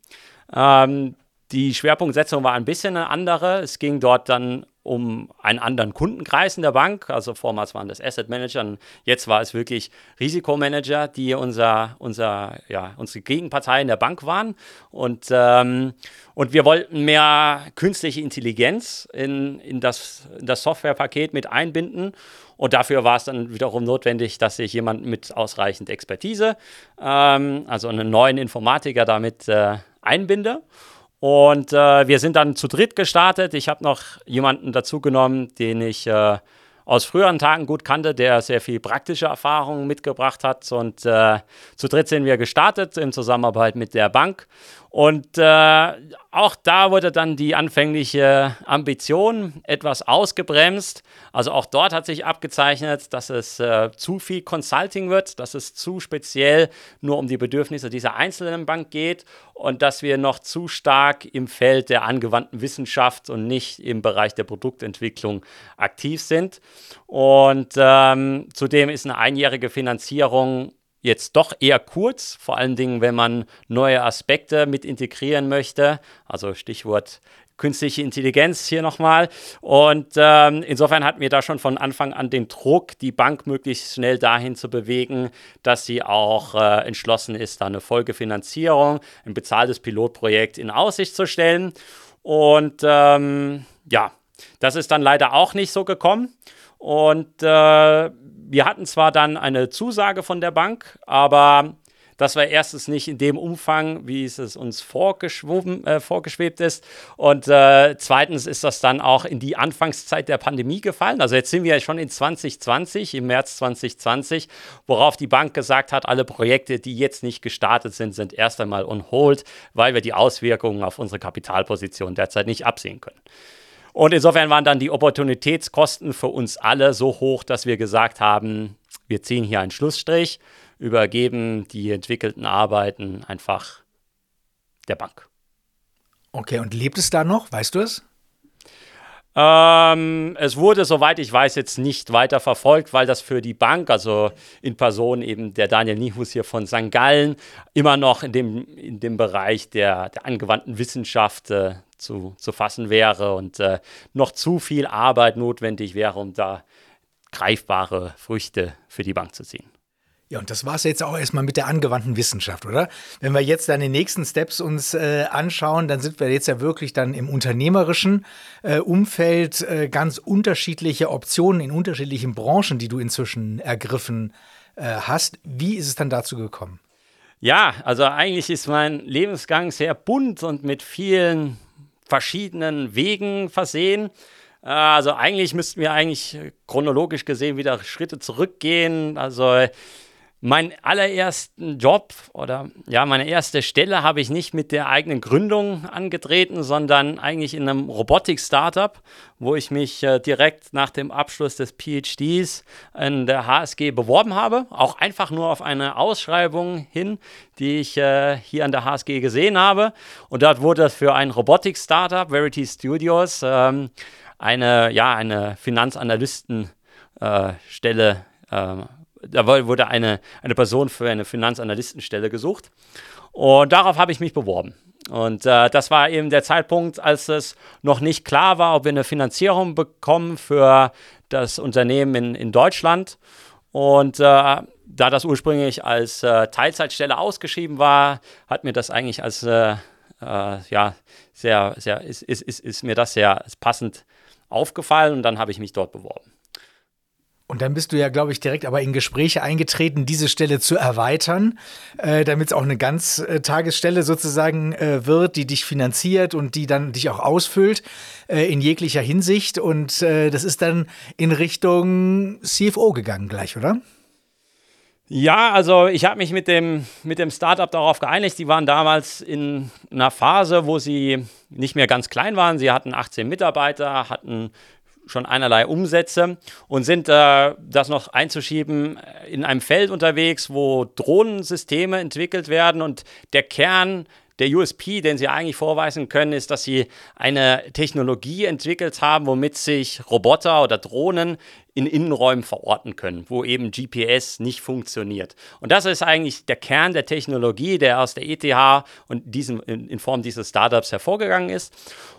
Ähm, die Schwerpunktsetzung war ein bisschen eine andere. Es ging dort dann um einen anderen Kundenkreis in der Bank. Also vormals waren das Asset Manager, jetzt war es wirklich Risikomanager, die unser, unser, ja, unsere Gegenpartei in der Bank waren. Und, ähm, und wir wollten mehr künstliche Intelligenz in, in, das, in das Softwarepaket mit einbinden. Und dafür war es dann wiederum notwendig, dass ich jemanden mit ausreichend Expertise, ähm, also einen neuen Informatiker damit äh, einbinde. Und äh, wir sind dann zu dritt gestartet. Ich habe noch jemanden dazu genommen, den ich äh, aus früheren Tagen gut kannte, der sehr viel praktische Erfahrungen mitgebracht hat. Und äh, zu dritt sind wir gestartet in Zusammenarbeit mit der Bank. Und äh, auch da wurde dann die anfängliche Ambition etwas ausgebremst. Also auch dort hat sich abgezeichnet, dass es äh, zu viel Consulting wird, dass es zu speziell nur um die Bedürfnisse dieser einzelnen Bank geht und dass wir noch zu stark im Feld der angewandten Wissenschaft und nicht im Bereich der Produktentwicklung aktiv sind. Und ähm, zudem ist eine einjährige Finanzierung jetzt doch eher kurz, vor allen Dingen, wenn man neue Aspekte mit integrieren möchte. Also Stichwort künstliche Intelligenz hier nochmal. Und ähm, insofern hatten wir da schon von Anfang an den Druck, die Bank möglichst schnell dahin zu bewegen, dass sie auch äh, entschlossen ist, da eine Folgefinanzierung, ein bezahltes Pilotprojekt in Aussicht zu stellen. Und ähm, ja, das ist dann leider auch nicht so gekommen. Und äh, wir hatten zwar dann eine Zusage von der Bank, aber das war erstens nicht in dem Umfang, wie es uns äh, vorgeschwebt ist. Und äh, zweitens ist das dann auch in die Anfangszeit der Pandemie gefallen. Also jetzt sind wir ja schon in 2020, im März 2020, worauf die Bank gesagt hat, alle Projekte, die jetzt nicht gestartet sind, sind erst einmal on hold, weil wir die Auswirkungen auf unsere Kapitalposition derzeit nicht absehen können. Und insofern waren dann die Opportunitätskosten für uns alle so hoch, dass wir gesagt haben, wir ziehen hier einen Schlussstrich, übergeben die entwickelten Arbeiten einfach der Bank. Okay, und lebt es da noch? Weißt du es? Ähm, es wurde, soweit ich weiß, jetzt nicht weiter verfolgt, weil das für die Bank, also in Person eben der Daniel Nihus hier von St. Gallen, immer noch in dem, in dem Bereich der, der angewandten Wissenschaft äh, zu, zu fassen wäre und äh, noch zu viel Arbeit notwendig wäre, um da greifbare Früchte für die Bank zu ziehen. Ja, und das war es jetzt auch erstmal mit der angewandten Wissenschaft, oder? Wenn wir jetzt dann die nächsten Steps uns äh, anschauen, dann sind wir jetzt ja wirklich dann im unternehmerischen äh, Umfeld äh, ganz unterschiedliche Optionen in unterschiedlichen Branchen, die du inzwischen ergriffen äh, hast. Wie ist es dann dazu gekommen? Ja, also eigentlich ist mein Lebensgang sehr bunt und mit vielen verschiedenen Wegen versehen. Äh, also eigentlich müssten wir eigentlich chronologisch gesehen wieder Schritte zurückgehen. Also Meinen allerersten Job oder ja, meine erste Stelle habe ich nicht mit der eigenen Gründung angetreten, sondern eigentlich in einem Robotik-Startup, wo ich mich äh, direkt nach dem Abschluss des PhDs in der HSG beworben habe. Auch einfach nur auf eine Ausschreibung hin, die ich äh, hier an der HSG gesehen habe. Und dort wurde für ein Robotik-Startup, Verity Studios, ähm, eine, ja, eine Finanzanalystenstelle äh, da wurde eine, eine Person für eine Finanzanalystenstelle gesucht. Und darauf habe ich mich beworben. Und äh, das war eben der Zeitpunkt, als es noch nicht klar war, ob wir eine Finanzierung bekommen für das Unternehmen in, in Deutschland. Und äh, da das ursprünglich als äh, Teilzeitstelle ausgeschrieben war, hat mir das eigentlich als äh, äh, ja sehr, sehr, ist, ist, ist, ist mir das sehr passend aufgefallen und dann habe ich mich dort beworben. Und dann bist du ja, glaube ich, direkt aber in Gespräche eingetreten, diese Stelle zu erweitern, äh, damit es auch eine Ganztagesstelle sozusagen äh, wird, die dich finanziert und die dann dich auch ausfüllt äh, in jeglicher Hinsicht. Und äh, das ist dann in Richtung CFO gegangen gleich, oder? Ja, also ich habe mich mit dem, mit dem Startup darauf geeinigt. Die waren damals in einer Phase, wo sie nicht mehr ganz klein waren. Sie hatten 18 Mitarbeiter, hatten schon einerlei Umsätze und sind äh, das noch einzuschieben in einem Feld unterwegs, wo Drohnensysteme entwickelt werden. Und der Kern der USP, den sie eigentlich vorweisen können, ist, dass sie eine Technologie entwickelt haben, womit sich Roboter oder Drohnen in Innenräumen verorten können, wo eben GPS nicht funktioniert. Und das ist eigentlich der Kern der Technologie, der aus der ETH und diesem, in Form dieses Startups hervorgegangen ist.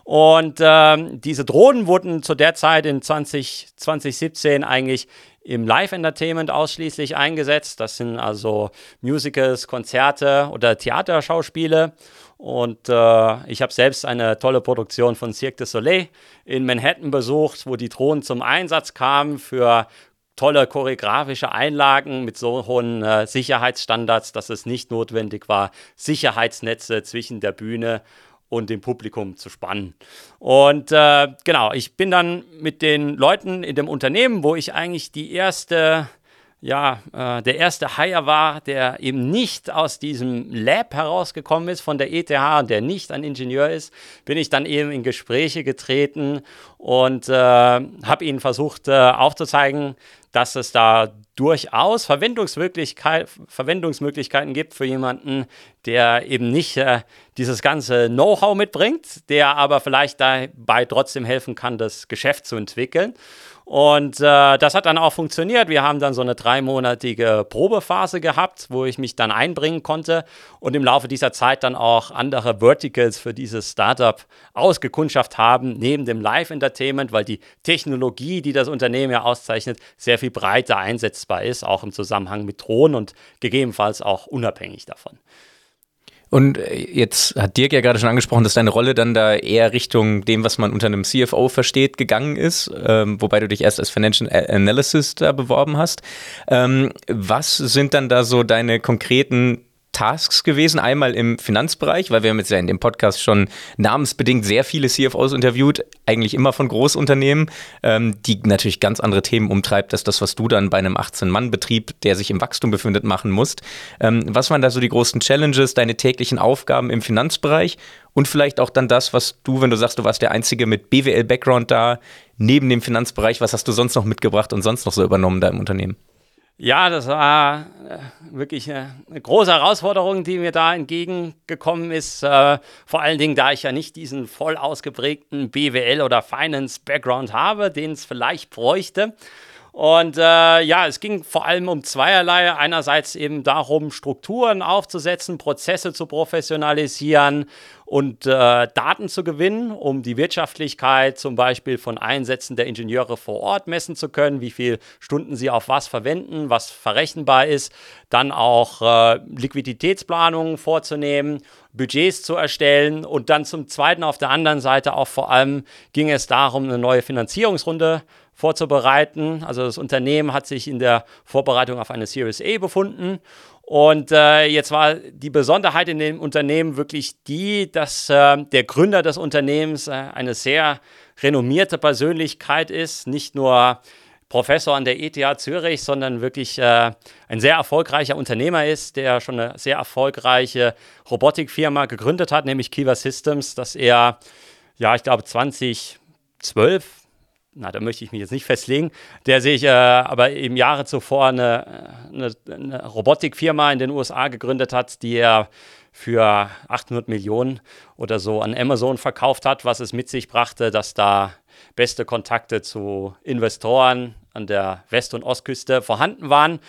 Und ähm, diese Drohnen wurden zu der Zeit in 20, 2017 eigentlich im Live-Entertainment ausschließlich eingesetzt. Das sind also Musicals, Konzerte oder Theaterschauspiele. Und äh, ich habe selbst eine tolle Produktion von Cirque du Soleil in Manhattan besucht, wo die Drohnen zum Einsatz kamen für tolle choreografische Einlagen mit so hohen äh, Sicherheitsstandards, dass es nicht notwendig war, Sicherheitsnetze zwischen der Bühne und dem Publikum zu spannen. Und äh, genau, ich bin dann mit den Leuten in dem Unternehmen, wo ich eigentlich die erste ja, äh, der erste Hire war, der eben nicht aus diesem Lab herausgekommen ist von der ETH und der nicht ein Ingenieur ist, bin ich dann eben in Gespräche getreten und äh, habe ihnen versucht äh, aufzuzeigen, dass es da durchaus Verwendungsmöglichkeit, Verwendungsmöglichkeiten gibt für jemanden, der eben nicht äh, dieses ganze Know-how mitbringt, der aber vielleicht dabei trotzdem helfen kann, das Geschäft zu entwickeln. Und äh, das hat dann auch funktioniert. Wir haben dann so eine dreimonatige Probephase gehabt, wo ich mich dann einbringen konnte und im Laufe dieser Zeit dann auch andere Verticals für dieses Startup ausgekundschaft haben, neben dem Live-Entertainment, weil die Technologie, die das Unternehmen ja auszeichnet, sehr viel breiter einsetzbar ist, auch im Zusammenhang mit Drohnen und gegebenenfalls auch unabhängig davon. Und äh, jetzt hat Dirk ja gerade schon angesprochen, dass deine Rolle dann da eher Richtung dem, was man unter einem CFO versteht, gegangen ist, ähm, wobei du dich erst als Financial Analyst da beworben hast. Ähm, was sind dann da so deine konkreten Tasks gewesen. Einmal im Finanzbereich, weil wir haben jetzt ja in dem Podcast schon namensbedingt sehr viele CFOs interviewt, eigentlich immer von Großunternehmen, ähm, die natürlich ganz andere Themen umtreibt, als das, was du dann bei einem 18-Mann-Betrieb, der sich im Wachstum befindet, machen musst. Ähm, was waren da so die großen Challenges, deine täglichen Aufgaben im Finanzbereich und vielleicht auch dann das, was du, wenn du sagst, du warst der Einzige mit BWL-Background da, neben dem Finanzbereich, was hast du sonst noch mitgebracht und sonst noch so übernommen da im Unternehmen? Ja, das war äh, wirklich eine große Herausforderung, die mir da entgegengekommen ist. Äh, vor allen Dingen, da ich ja nicht diesen voll ausgeprägten BWL- oder Finance-Background habe, den es vielleicht bräuchte. Und äh, ja, es ging vor allem um zweierlei. Einerseits eben darum, Strukturen aufzusetzen, Prozesse zu professionalisieren und äh, Daten zu gewinnen, um die Wirtschaftlichkeit zum Beispiel von Einsätzen der Ingenieure vor Ort messen zu können, wie viele Stunden sie auf was verwenden, was verrechenbar ist, dann auch äh, Liquiditätsplanungen vorzunehmen, Budgets zu erstellen und dann zum Zweiten auf der anderen Seite auch vor allem ging es darum, eine neue Finanzierungsrunde vorzubereiten. Also das Unternehmen hat sich in der Vorbereitung auf eine Series A befunden. Und äh, jetzt war die Besonderheit in dem Unternehmen wirklich die, dass äh, der Gründer des Unternehmens äh, eine sehr renommierte Persönlichkeit ist, nicht nur Professor an der ETH Zürich, sondern wirklich äh, ein sehr erfolgreicher Unternehmer ist, der schon eine sehr erfolgreiche Robotikfirma gegründet hat, nämlich Kiva Systems, dass er, ja, ich glaube 2012 na, da möchte ich mich jetzt nicht festlegen, der sich äh, aber im Jahre zuvor eine, eine, eine, Robotikfirma in den USA gegründet hat, die er für 800 Millionen oder so an Amazon verkauft hat, was es mit sich brachte, dass da beste Kontakte zu Investoren an der West- und Ostküste vorhanden waren.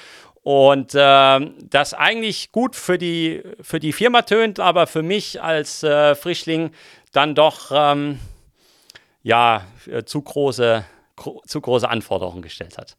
Und äh, das eigentlich gut für die, für die Firma tönt, aber für mich als äh, Frischling dann doch ähm, ja, äh, zu große, zu große Anforderungen gestellt hat.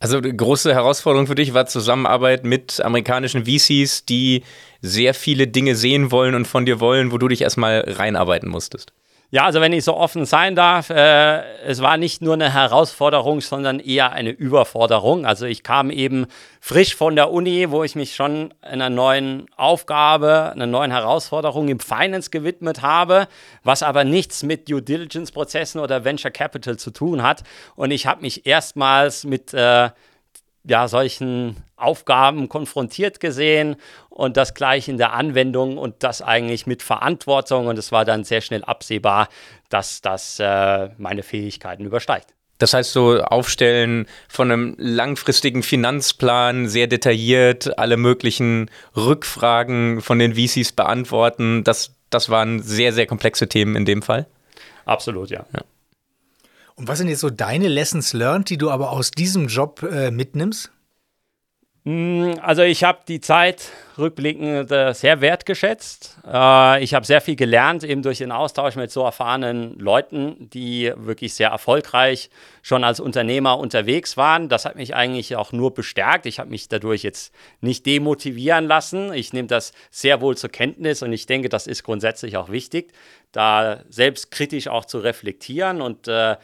Also große Herausforderung für dich war Zusammenarbeit mit amerikanischen VCs, die sehr viele Dinge sehen wollen und von dir wollen, wo du dich erstmal reinarbeiten musstest. Ja, also wenn ich so offen sein darf, äh, es war nicht nur eine Herausforderung, sondern eher eine Überforderung. Also ich kam eben frisch von der Uni, wo ich mich schon einer neuen Aufgabe, einer neuen Herausforderung im Finance gewidmet habe, was aber nichts mit Due Diligence-Prozessen oder Venture Capital zu tun hat. Und ich habe mich erstmals mit äh, ja, solchen Aufgaben konfrontiert gesehen und das gleich in der Anwendung und das eigentlich mit Verantwortung. Und es war dann sehr schnell absehbar, dass das äh, meine Fähigkeiten übersteigt. Das heißt, so Aufstellen von einem langfristigen Finanzplan, sehr detailliert, alle möglichen Rückfragen von den VCs beantworten, das, das waren sehr, sehr komplexe Themen in dem Fall. Absolut, ja. ja. Und was sind jetzt so deine Lessons learned, die du aber aus diesem Job äh, mitnimmst? Mm, also ich habe die Zeit rückblickend äh, sehr wertgeschätzt. Äh, ich habe sehr viel gelernt, eben durch den Austausch mit so erfahrenen Leuten, die wirklich sehr erfolgreich schon als Unternehmer unterwegs waren. Das hat mich eigentlich auch nur bestärkt. Ich habe mich dadurch jetzt nicht demotivieren lassen. Ich nehme das sehr wohl zur Kenntnis und ich denke, das ist grundsätzlich auch wichtig, da selbstkritisch auch zu reflektieren und äh,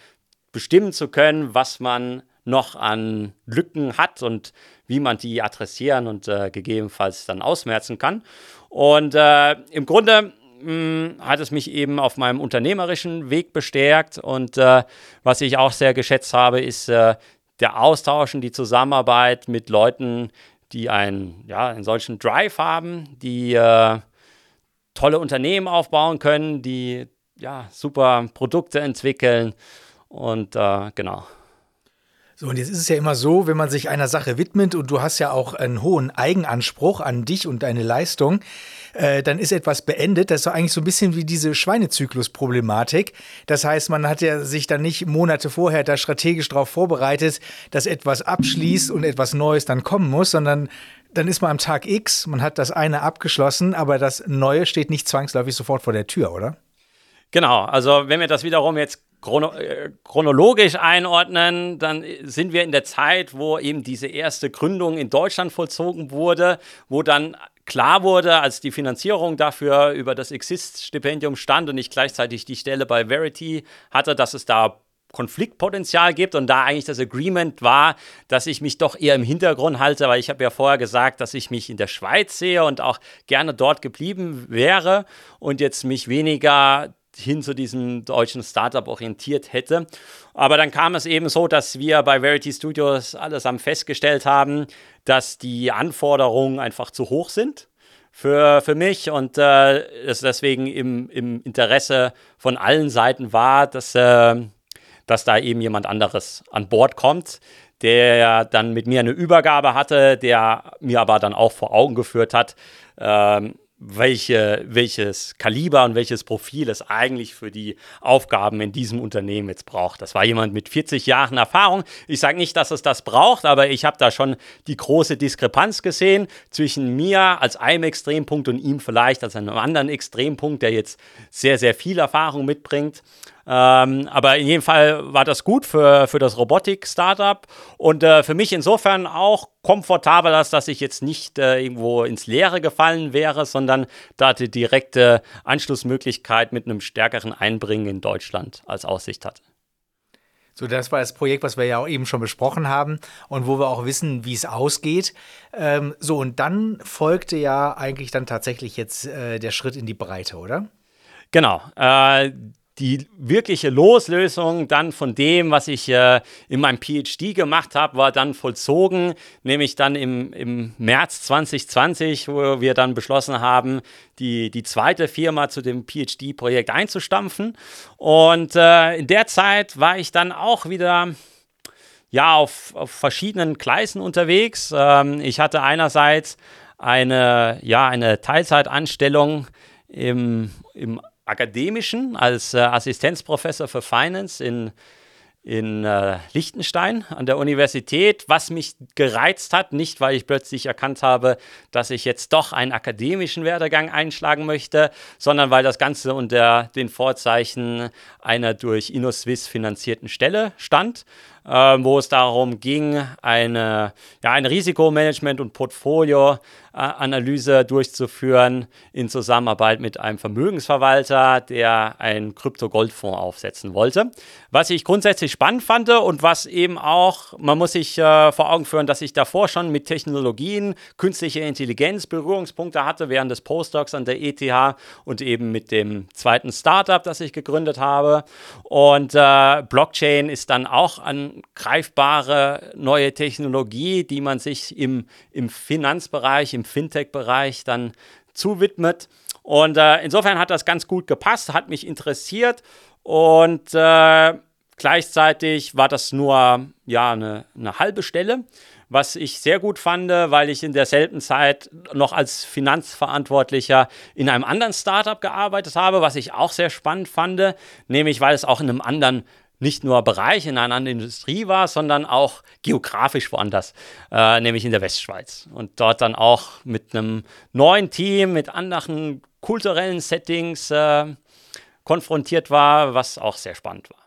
bestimmen zu können, was man noch an Lücken hat und wie man die adressieren und äh, gegebenenfalls dann ausmerzen kann. Und äh, im Grunde mh, hm, hat es mich eben auf meinem unternehmerischen Weg bestärkt. Und äh, was ich auch sehr geschätzt habe, ist äh, der Austausch und die Zusammenarbeit mit Leuten, die einen, ja, einen solchen Drive haben, die äh, tolle Unternehmen aufbauen können, die ja, super Produkte entwickeln. Und äh, genau. So, und jetzt ist es ja immer so, wenn man sich einer Sache widmet und du hast ja auch einen hohen Eigenanspruch an dich und deine Leistung, äh, dann ist etwas beendet. Das ist eigentlich so ein bisschen wie diese Schweinezyklus-Problematik. Das heißt, man hat ja sich dann nicht Monate vorher da strategisch darauf vorbereitet, dass etwas abschließt und etwas Neues dann kommen muss, sondern dann ist man am Tag X, man hat das eine abgeschlossen, aber das Neue steht nicht zwangsläufig sofort vor der Tür, oder? Genau, also wenn wir das wiederum jetzt chrono äh, chronologisch einordnen, dann sind wir in der Zeit, wo eben diese erste Gründung in Deutschland vollzogen wurde, wo dann klar wurde, als die Finanzierung dafür über das Exist-Stipendium stand und ich gleichzeitig die Stelle bei Verity hatte, dass es da Konfliktpotenzial gibt und da eigentlich das Agreement war, dass ich mich doch eher im Hintergrund halte, weil ich habe ja vorher gesagt, dass ich mich in der Schweiz sehe und auch gerne dort geblieben wäre und jetzt mich weniger hin zu diesem deutschen Startup orientiert hätte. Aber dann kam es eben so, dass wir bei Verity Studios allesamt festgestellt haben, dass die Anforderungen einfach zu hoch sind für, für mich und äh, es deswegen im, im Interesse von allen Seiten war, dass, äh, dass da eben jemand anderes an Bord kommt, der dann mit mir eine Übergabe hatte, der mir aber dann auch vor Augen geführt hat, äh, welche, welches Kaliber und welches Profil es eigentlich für die Aufgaben in diesem Unternehmen jetzt braucht. Das war jemand mit 40 Jahren Erfahrung. Ich sage nicht, dass es das braucht, aber ich habe da schon die große Diskrepanz gesehen zwischen mir als einem Extrempunkt und ihm vielleicht als einem anderen Extrempunkt, der jetzt sehr, sehr viel Erfahrung mitbringt. Ähm, aber in jedem Fall war das gut für, für das Robotik-Startup und äh, für mich insofern auch komfortabel, als dass ich jetzt nicht äh, irgendwo ins Leere gefallen wäre, sondern da die direkte Anschlussmöglichkeit mit einem stärkeren Einbringen in Deutschland als Aussicht hatte. So, das war das Projekt, was wir ja auch eben schon besprochen haben und wo wir auch wissen, wie es ausgeht. Ähm, so, und dann folgte ja eigentlich dann tatsächlich jetzt äh, der Schritt in die Breite, oder? Genau. Äh, die wirkliche Loslösung dann von dem, was ich äh, in meinem PhD gemacht habe, war dann vollzogen, nämlich dann im, im März 2020, wo wir dann beschlossen haben, die, die zweite Firma zu dem PhD-Projekt einzustampfen. Und äh, in der Zeit war ich dann auch wieder ja, auf, auf verschiedenen Gleisen unterwegs. Ähm, ich hatte einerseits eine, ja, eine Teilzeitanstellung im, im akademischen als äh, Assistenzprofessor für Finance in, in äh, Liechtenstein an der Universität, was mich gereizt hat, nicht weil ich plötzlich erkannt habe, dass ich jetzt doch einen akademischen Werdegang einschlagen möchte, sondern weil das Ganze unter den Vorzeichen einer durch InnoSwiss finanzierten Stelle stand äh, wo es darum ging, eine, ja, ein Risikomanagement und Portfolioanalyse durchzuführen in Zusammenarbeit mit einem Vermögensverwalter, der einen Krypto-Goldfonds aufsetzen wollte. Was ich grundsätzlich spannend fand und was eben auch, man muss sich äh, vor Augen führen, dass ich davor schon mit Technologien, künstliche Intelligenz Berührungspunkte hatte während des Postdocs an der ETH und eben mit dem zweiten Startup, das ich gegründet habe. Und äh, Blockchain ist dann auch schon greifbare neue Technologie, die man sich im, im Finanzbereich, im Fintech-Bereich dann zuwidmet. Und äh, insofern hat das ganz gut gepasst, hat mich interessiert und äh, gleichzeitig war das nur ja, eine, eine halbe Stelle was ich sehr gut fand, weil ich in derselben Zeit noch als Finanzverantwortlicher in einem anderen Startup gearbeitet habe, was ich auch sehr spannend fand, nämlich weil es auch in einem anderen nicht nur Bereich in einer anderen Industrie war, sondern auch geografisch woanders, äh, nämlich in der Westschweiz. Und dort dann auch mit einem neuen Team, mit anderen kulturellen Settings äh, konfrontiert war, was auch sehr spannend war.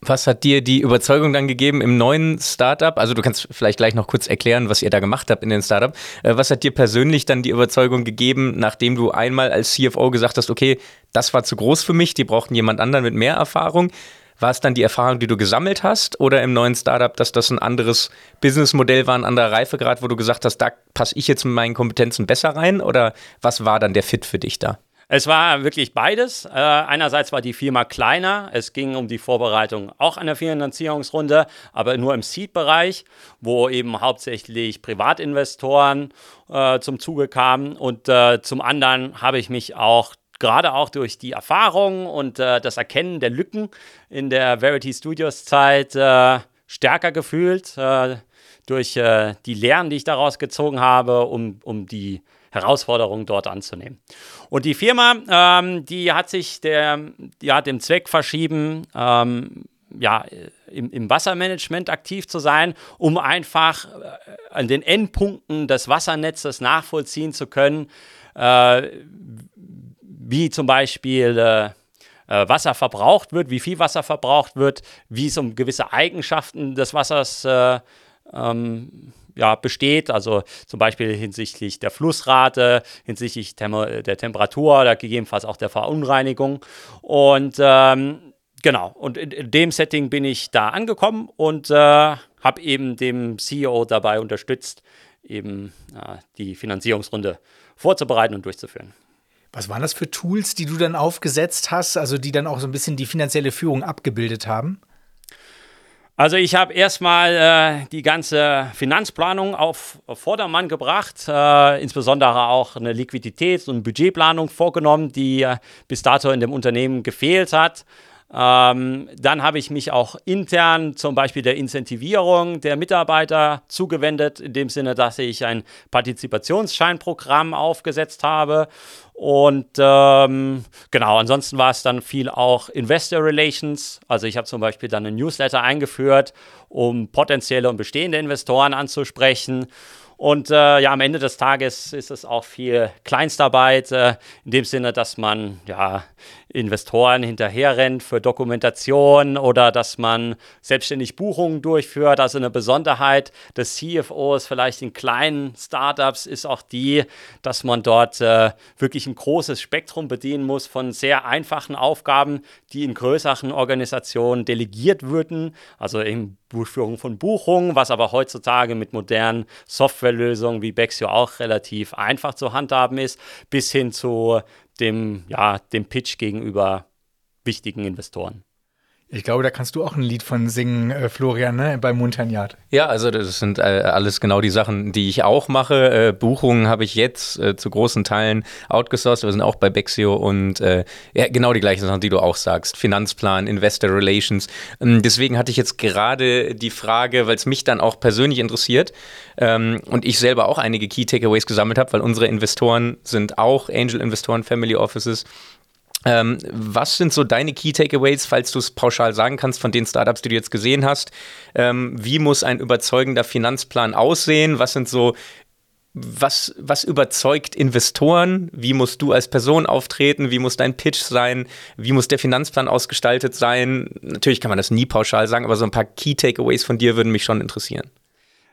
Was hat dir die Überzeugung dann gegeben im neuen Startup? Also du kannst vielleicht gleich noch kurz erklären, was ihr da gemacht habt in den Startup. Äh, was hat dir persönlich dann die Überzeugung gegeben, nachdem du einmal als CFO gesagt hast, okay, das war zu groß für mich, die brauchten jemand anderen mit mehr Erfahrung? War es dann die Erfahrung, die du gesammelt hast oder im neuen Startup, dass das ein anderes Businessmodell war, ein anderer Reifegrad, wo du gesagt hast, da passe ich jetzt mit meinen Kompetenzen besser rein? Oder was war dann der Fit für dich da? Es war wirklich beides. Äh, einerseits war die Firma kleiner. Es ging um die Vorbereitung auch einer Finanzierungsrunde, aber nur im Seed-Bereich, wo eben hauptsächlich Privatinvestoren äh, zum Zuge kamen. Und äh, zum anderen habe ich mich auch gerade auch durch die Erfahrung und äh, das Erkennen der Lücken in der Verity Studios Zeit äh, stärker gefühlt. Äh, durch die Lehren, die ich daraus gezogen habe, um, um die Herausforderungen dort anzunehmen. Und die Firma, ähm, die hat sich der, ja, dem Zweck verschieben, ähm, ja, im, im, Wassermanagement aktiv zu sein, um einfach äh, an den Endpunkten des Wassernetzes nachvollziehen zu können, äh, wie zum Beispiel äh, äh Wasser verbraucht wird, wie viel Wasser verbraucht wird, wie es um gewisse Eigenschaften des Wassers äh, ähm, ja, besteht, also zum Beispiel hinsichtlich der Flussrate, hinsichtlich Tem der Temperatur oder gegebenenfalls auch der Verunreinigung. Und ähm, genau, und in, in, dem Setting bin ich da angekommen und äh, habe eben dem CEO dabei unterstützt, eben äh, die Finanzierungsrunde vorzubereiten und durchzuführen. Was waren das für Tools, die du dann aufgesetzt hast, also die dann auch so ein bisschen die finanzielle Führung abgebildet haben? Also ich habe erstmal äh, die ganze Finanzplanung auf, auf Vordermann gebracht, äh, insbesondere auch eine Liquiditäts- und Budgetplanung vorgenommen, die äh, bis dato in dem Unternehmen gefehlt hat. Ähm, dann habe ich mich auch intern zum Beispiel der Incentivierung der Mitarbeiter zugewendet, in dem Sinne, dass ich ein Partizipationsscheinprogramm aufgesetzt habe. Und ähm, genau, ansonsten war es dann viel auch Investor Relations. Also ich habe zum Beispiel dann ein Newsletter eingeführt, um potenzielle und bestehende Investoren anzusprechen. Und äh, ja, am Ende des Tages ist es auch viel Kleinstarbeit, äh, in dem Sinne, dass man ja Investoren hinterherrennt für Dokumentation oder dass man selbstständig Buchungen durchführt. Also eine Besonderheit des CFOs vielleicht in kleinen Startups ist auch die, dass man dort äh, wirklich ein großes Spektrum bedienen muss von sehr einfachen Aufgaben, die in größeren Organisationen delegiert würden. Also in Durchführung von Buchungen, was aber heutzutage mit modernen Softwarelösungen wie Bexio auch relativ einfach zu handhaben ist, bis hin zu dem, ja, dem Pitch gegenüber wichtigen Investoren. Ich glaube, da kannst du auch ein Lied von singen, äh, Florian, ne? bei Munterniat. Ja, also das sind äh, alles genau die Sachen, die ich auch mache. Äh, Buchungen habe ich jetzt äh, zu großen Teilen outgesourced. Wir sind auch bei Bexio und äh, ja, genau die gleichen Sachen, die du auch sagst. Finanzplan, Investor Relations. Ähm, deswegen hatte ich jetzt gerade die Frage, weil es mich dann auch persönlich interessiert ähm, und ich selber auch einige Key Takeaways gesammelt habe, weil unsere Investoren sind auch Angel-Investoren, Family Offices ähm, was sind so deine Key Takeaways, falls du es pauschal sagen kannst, von den Startups, die du jetzt gesehen hast? Ähm, wie muss ein überzeugender Finanzplan aussehen? Was sind so was, was überzeugt Investoren? Wie musst du als Person auftreten? Wie muss dein Pitch sein? Wie muss der Finanzplan ausgestaltet sein? Natürlich kann man das nie pauschal sagen, aber so ein paar Key Takeaways von dir würden mich schon interessieren.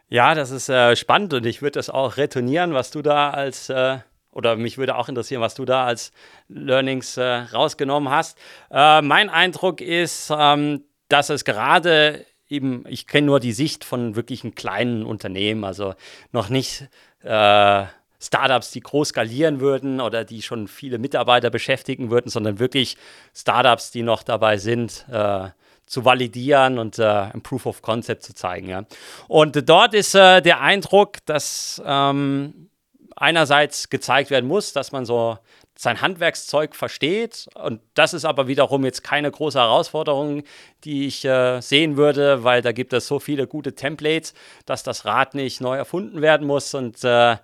Ja, das ist äh, spannend und ich würde das auch retournieren, was du da als äh, oder mich würde auch interessieren, was du da als Learnings äh, rausgenommen hast. Äh, mein Eindruck ist, ähm, dass es gerade eben, ich kenne nur die Sicht von wirklichen kleinen Unternehmen, also noch nicht äh, Startups, die groß skalieren würden oder die schon viele Mitarbeiter beschäftigen würden, sondern wirklich Startups, die noch dabei sind, äh, zu validieren und äh, ein Proof of Concept zu zeigen. Ja. Und dort ist äh, der Eindruck, dass ähm, einerseits gezeigt werden muss, dass man so sein Handwerkszeug versteht. Und das ist aber wiederum jetzt keine große Herausforderung, die ich äh, sehen würde, weil da gibt es so viele gute Templates, dass das Rad nicht neu erfunden werden muss. Und äh,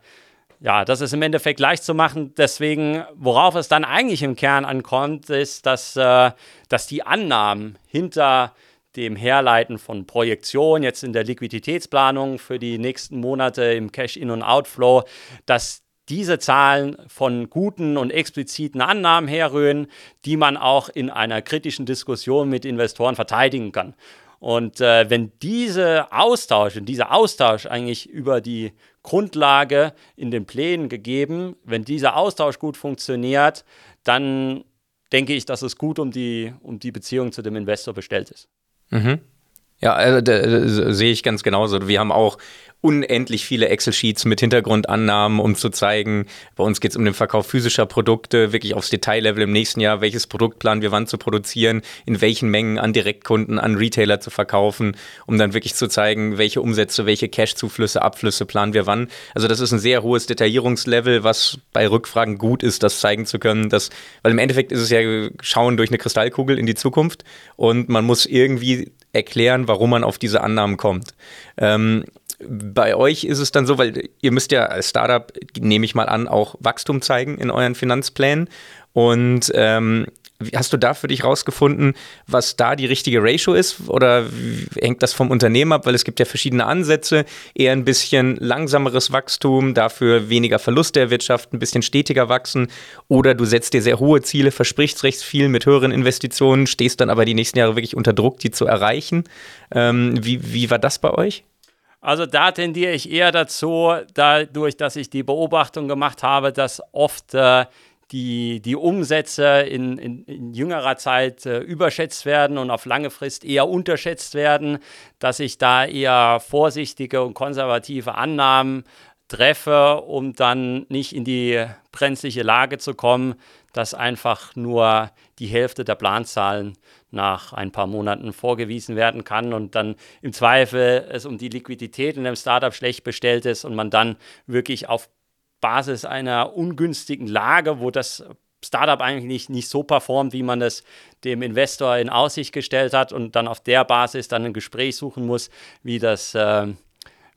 ja, das ist im Endeffekt leicht zu machen. Deswegen, worauf es dann eigentlich im Kern ankommt, ist, dass, äh, dass die Annahmen hinter dem Herleiten von Projektionen jetzt in der Liquiditätsplanung für die nächsten Monate im Cash-In- und Outflow, dass diese Zahlen von guten und expliziten Annahmen herrühren, die man auch in einer kritischen Diskussion mit Investoren verteidigen kann. Und äh, wenn diese Austausch, dieser Austausch eigentlich über die Grundlage in den Plänen gegeben, wenn dieser Austausch gut funktioniert, dann denke ich, dass es gut um die, um die Beziehung zu dem Investor bestellt ist. Mhm. Ja, also, sehe ich ganz genauso. Wir haben auch unendlich viele Excel-Sheets mit Hintergrundannahmen, um zu zeigen, bei uns geht es um den Verkauf physischer Produkte, wirklich aufs Detaillevel im nächsten Jahr, welches Produkt planen wir wann zu produzieren, in welchen Mengen an Direktkunden, an Retailer zu verkaufen, um dann wirklich zu zeigen, welche Umsätze, welche Cash-Zuflüsse, Abflüsse planen wir wann. Also das ist ein sehr hohes Detaillierungslevel, was bei Rückfragen gut ist, das zeigen zu können, dass, weil im Endeffekt ist es ja schauen durch eine Kristallkugel in die Zukunft und man muss irgendwie erklären, warum man auf diese Annahmen kommt. Ähm, bei euch ist es dann so, weil ihr müsst ja als Startup, nehme ich mal an, auch Wachstum zeigen in euren Finanzplänen. Und ähm, hast du da für dich rausgefunden, was da die richtige Ratio ist? Oder hängt das vom Unternehmen ab? Weil es gibt ja verschiedene Ansätze. Eher ein bisschen langsameres Wachstum, dafür weniger Verlust der Wirtschaft, ein bisschen stetiger wachsen. Oder du setzt dir sehr hohe Ziele, versprichst recht viel mit höheren Investitionen, stehst dann aber die nächsten Jahre wirklich unter Druck, die zu erreichen. Ähm, wie, wie war das bei euch? Also da tendiere ich eher dazu, dadurch, dass ich die Beobachtung gemacht habe, dass oft äh, die, die Umsätze in, in, in jüngerer Zeit äh, überschätzt werden und auf lange Frist eher unterschätzt werden, dass ich da eher vorsichtige und konservative Annahmen treffe, um dann nicht in die brenzliche Lage zu kommen, dass einfach nur die Hälfte der Planzahlen nach ein paar Monaten vorgewiesen werden kann und dann im Zweifel es um die Liquidität in einem Startup schlecht bestellt ist und man dann wirklich auf Basis einer ungünstigen Lage, wo das Startup eigentlich nicht, nicht so performt, wie man es dem Investor in Aussicht gestellt hat und dann auf der Basis dann ein Gespräch suchen muss, wie das äh,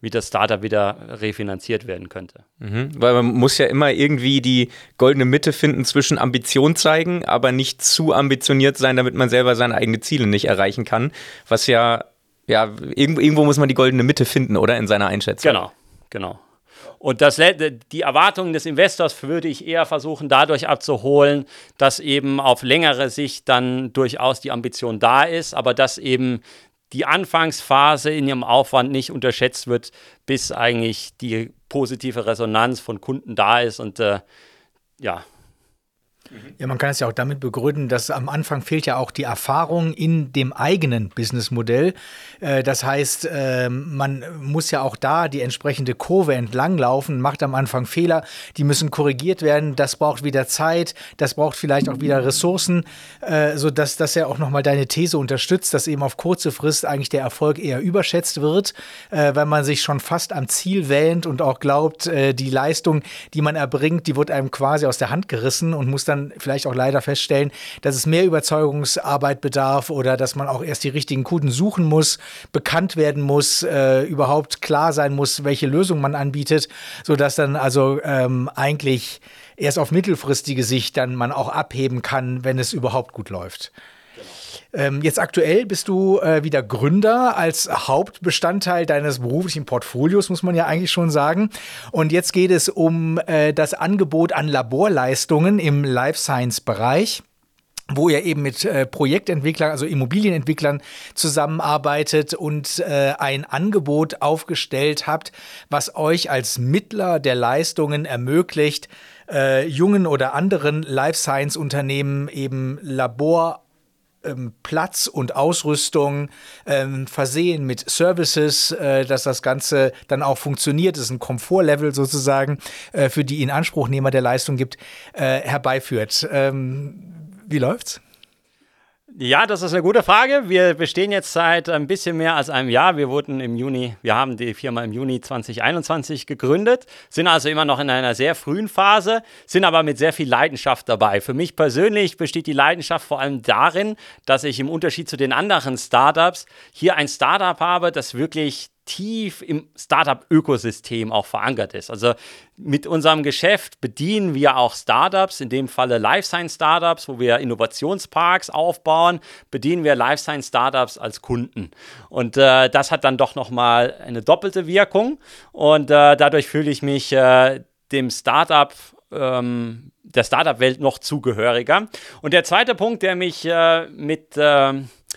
wie das Startup wieder refinanziert werden könnte. Mhm, weil man muss ja immer irgendwie die goldene Mitte finden zwischen Ambition zeigen, aber nicht zu ambitioniert sein, damit man selber seine eigenen Ziele nicht erreichen kann. Was ja, ja, irgendwo, irgendwo muss man die goldene Mitte finden, oder? In seiner Einschätzung. Genau, genau. Und das, die Erwartungen des Investors würde ich eher versuchen, dadurch abzuholen, dass eben auf längere Sicht dann durchaus die Ambition da ist, aber dass eben die Anfangsphase in ihrem Aufwand nicht unterschätzt wird, bis eigentlich die positive Resonanz von Kunden da ist und äh, ja. Ja, man kann es ja auch damit begründen, dass am Anfang fehlt ja auch die Erfahrung in dem eigenen Businessmodell. Äh, das heißt, ähm, man muss ja auch da die entsprechende Kurve entlanglaufen, macht am Anfang Fehler, die müssen korrigiert werden. Das braucht wieder Zeit, das braucht vielleicht auch wieder Ressourcen, äh, sodass das ja auch nochmal deine These unterstützt, dass eben auf kurze Frist eigentlich der Erfolg eher überschätzt wird, äh, wenn man sich schon fast am Ziel wähnt und auch glaubt, die Leistung, die man erbringt, die wird einem quasi aus der Hand gerissen und muss dann vielleicht auch leider feststellen, dass es mehr Überzeugungsarbeit bedarf oder dass man auch erst die richtigen Kunden suchen muss, bekannt werden muss, äh, überhaupt klar sein muss, welche Lösung man anbietet, sodass dann also ähm, eigentlich erst auf mittelfristige Sicht dann man auch abheben kann, wenn es überhaupt gut läuft. Ähm, jetzt aktuell bist du äh, wieder Gründer als Hauptbestandteil deines beruflichen Portfolios, muss man ja eigentlich schon sagen. Und jetzt geht es um äh, das Angebot an Laborleistungen im Life Science Bereich wo ihr eben mit äh, Projektentwicklern, also Immobilienentwicklern zusammenarbeitet und äh, ein Angebot aufgestellt habt, was euch als Mittler der Leistungen ermöglicht, äh, jungen oder anderen Life Science Unternehmen eben Labor ähm, Platz und Ausrüstung ähm, versehen mit Services, äh, dass das Ganze dann auch funktioniert, es ein Komfortlevel sozusagen äh, für die Inanspruchnehmer der Leistung gibt, äh, herbeiführt. Ähm, wie läuft's? Ja, das ist eine gute Frage. Wir bestehen jetzt seit ein bisschen mehr als einem Jahr. Wir wurden im Juni, wir haben die Firma im Juni 2021 gegründet, sind also immer noch in einer sehr frühen Phase, sind aber mit sehr viel Leidenschaft dabei. Für mich persönlich besteht die Leidenschaft vor allem darin, dass ich im Unterschied zu den anderen Startups hier ein Startup habe, das wirklich tief im Startup-Ökosystem auch verankert ist. Also mit unserem Geschäft bedienen wir auch Startups, in dem Falle Life Science Startups, wo wir Innovationsparks aufbauen, bedienen wir Life Science Startups als Kunden. Und äh, das hat dann doch nochmal eine doppelte Wirkung und äh, dadurch fühle ich mich äh, dem Startup ähm, der Startup-Welt noch zugehöriger. Und der zweite Punkt, der mich äh, mit äh,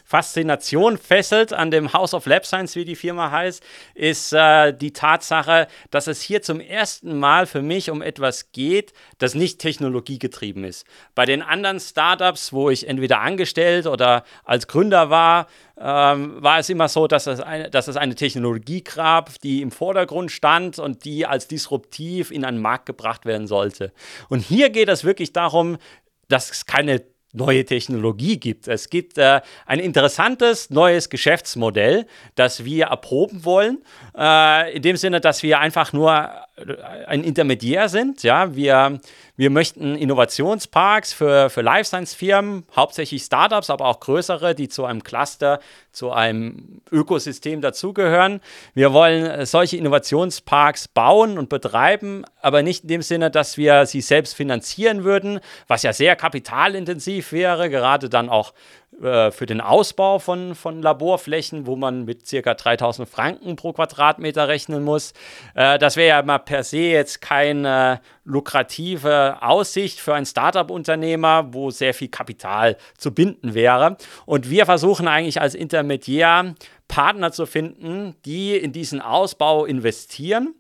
Faszination fesselt an dem House of Lab Science, wie die Firma heißt, ist äh, die Tatsache, dass es hier zum ersten Mal für mich um etwas geht, das nicht technologiegetrieben ist. Bei den anderen Startups, wo ich entweder angestellt oder als Gründer war, ähm, war es immer so, dass es, eine, dass es eine Technologie gab, die im Vordergrund stand und die als disruptiv in einen Markt gebracht werden sollte. Und hier geht es wirklich darum, dass es keine neue Technologie gibt. Es gibt äh, ein interessantes neues Geschäftsmodell, das wir erproben wollen, äh, in dem Sinne, dass wir einfach nur ein Intermediär sind. Ja, wir, wir möchten Innovationsparks für, für Life Science Firmen, hauptsächlich Startups, aber auch größere, die zu einem Cluster, zu einem Ökosystem dazugehören. Wir wollen solche Innovationsparks bauen und betreiben, aber nicht in dem Sinne, dass wir sie selbst finanzieren würden, was ja sehr kapitalintensiv wäre, gerade dann auch äh, für den Ausbau von, von Laborflächen, wo man mit circa 3000 Franken pro Quadratmeter rechnen muss. Äh, das wäre ja mal per se jetzt keine lukrative Aussicht für ein Startup-Unternehmer, wo sehr viel Kapital zu binden wäre. Und wir versuchen eigentlich als Intermediär Partner zu finden, die in diesen Ausbau investieren.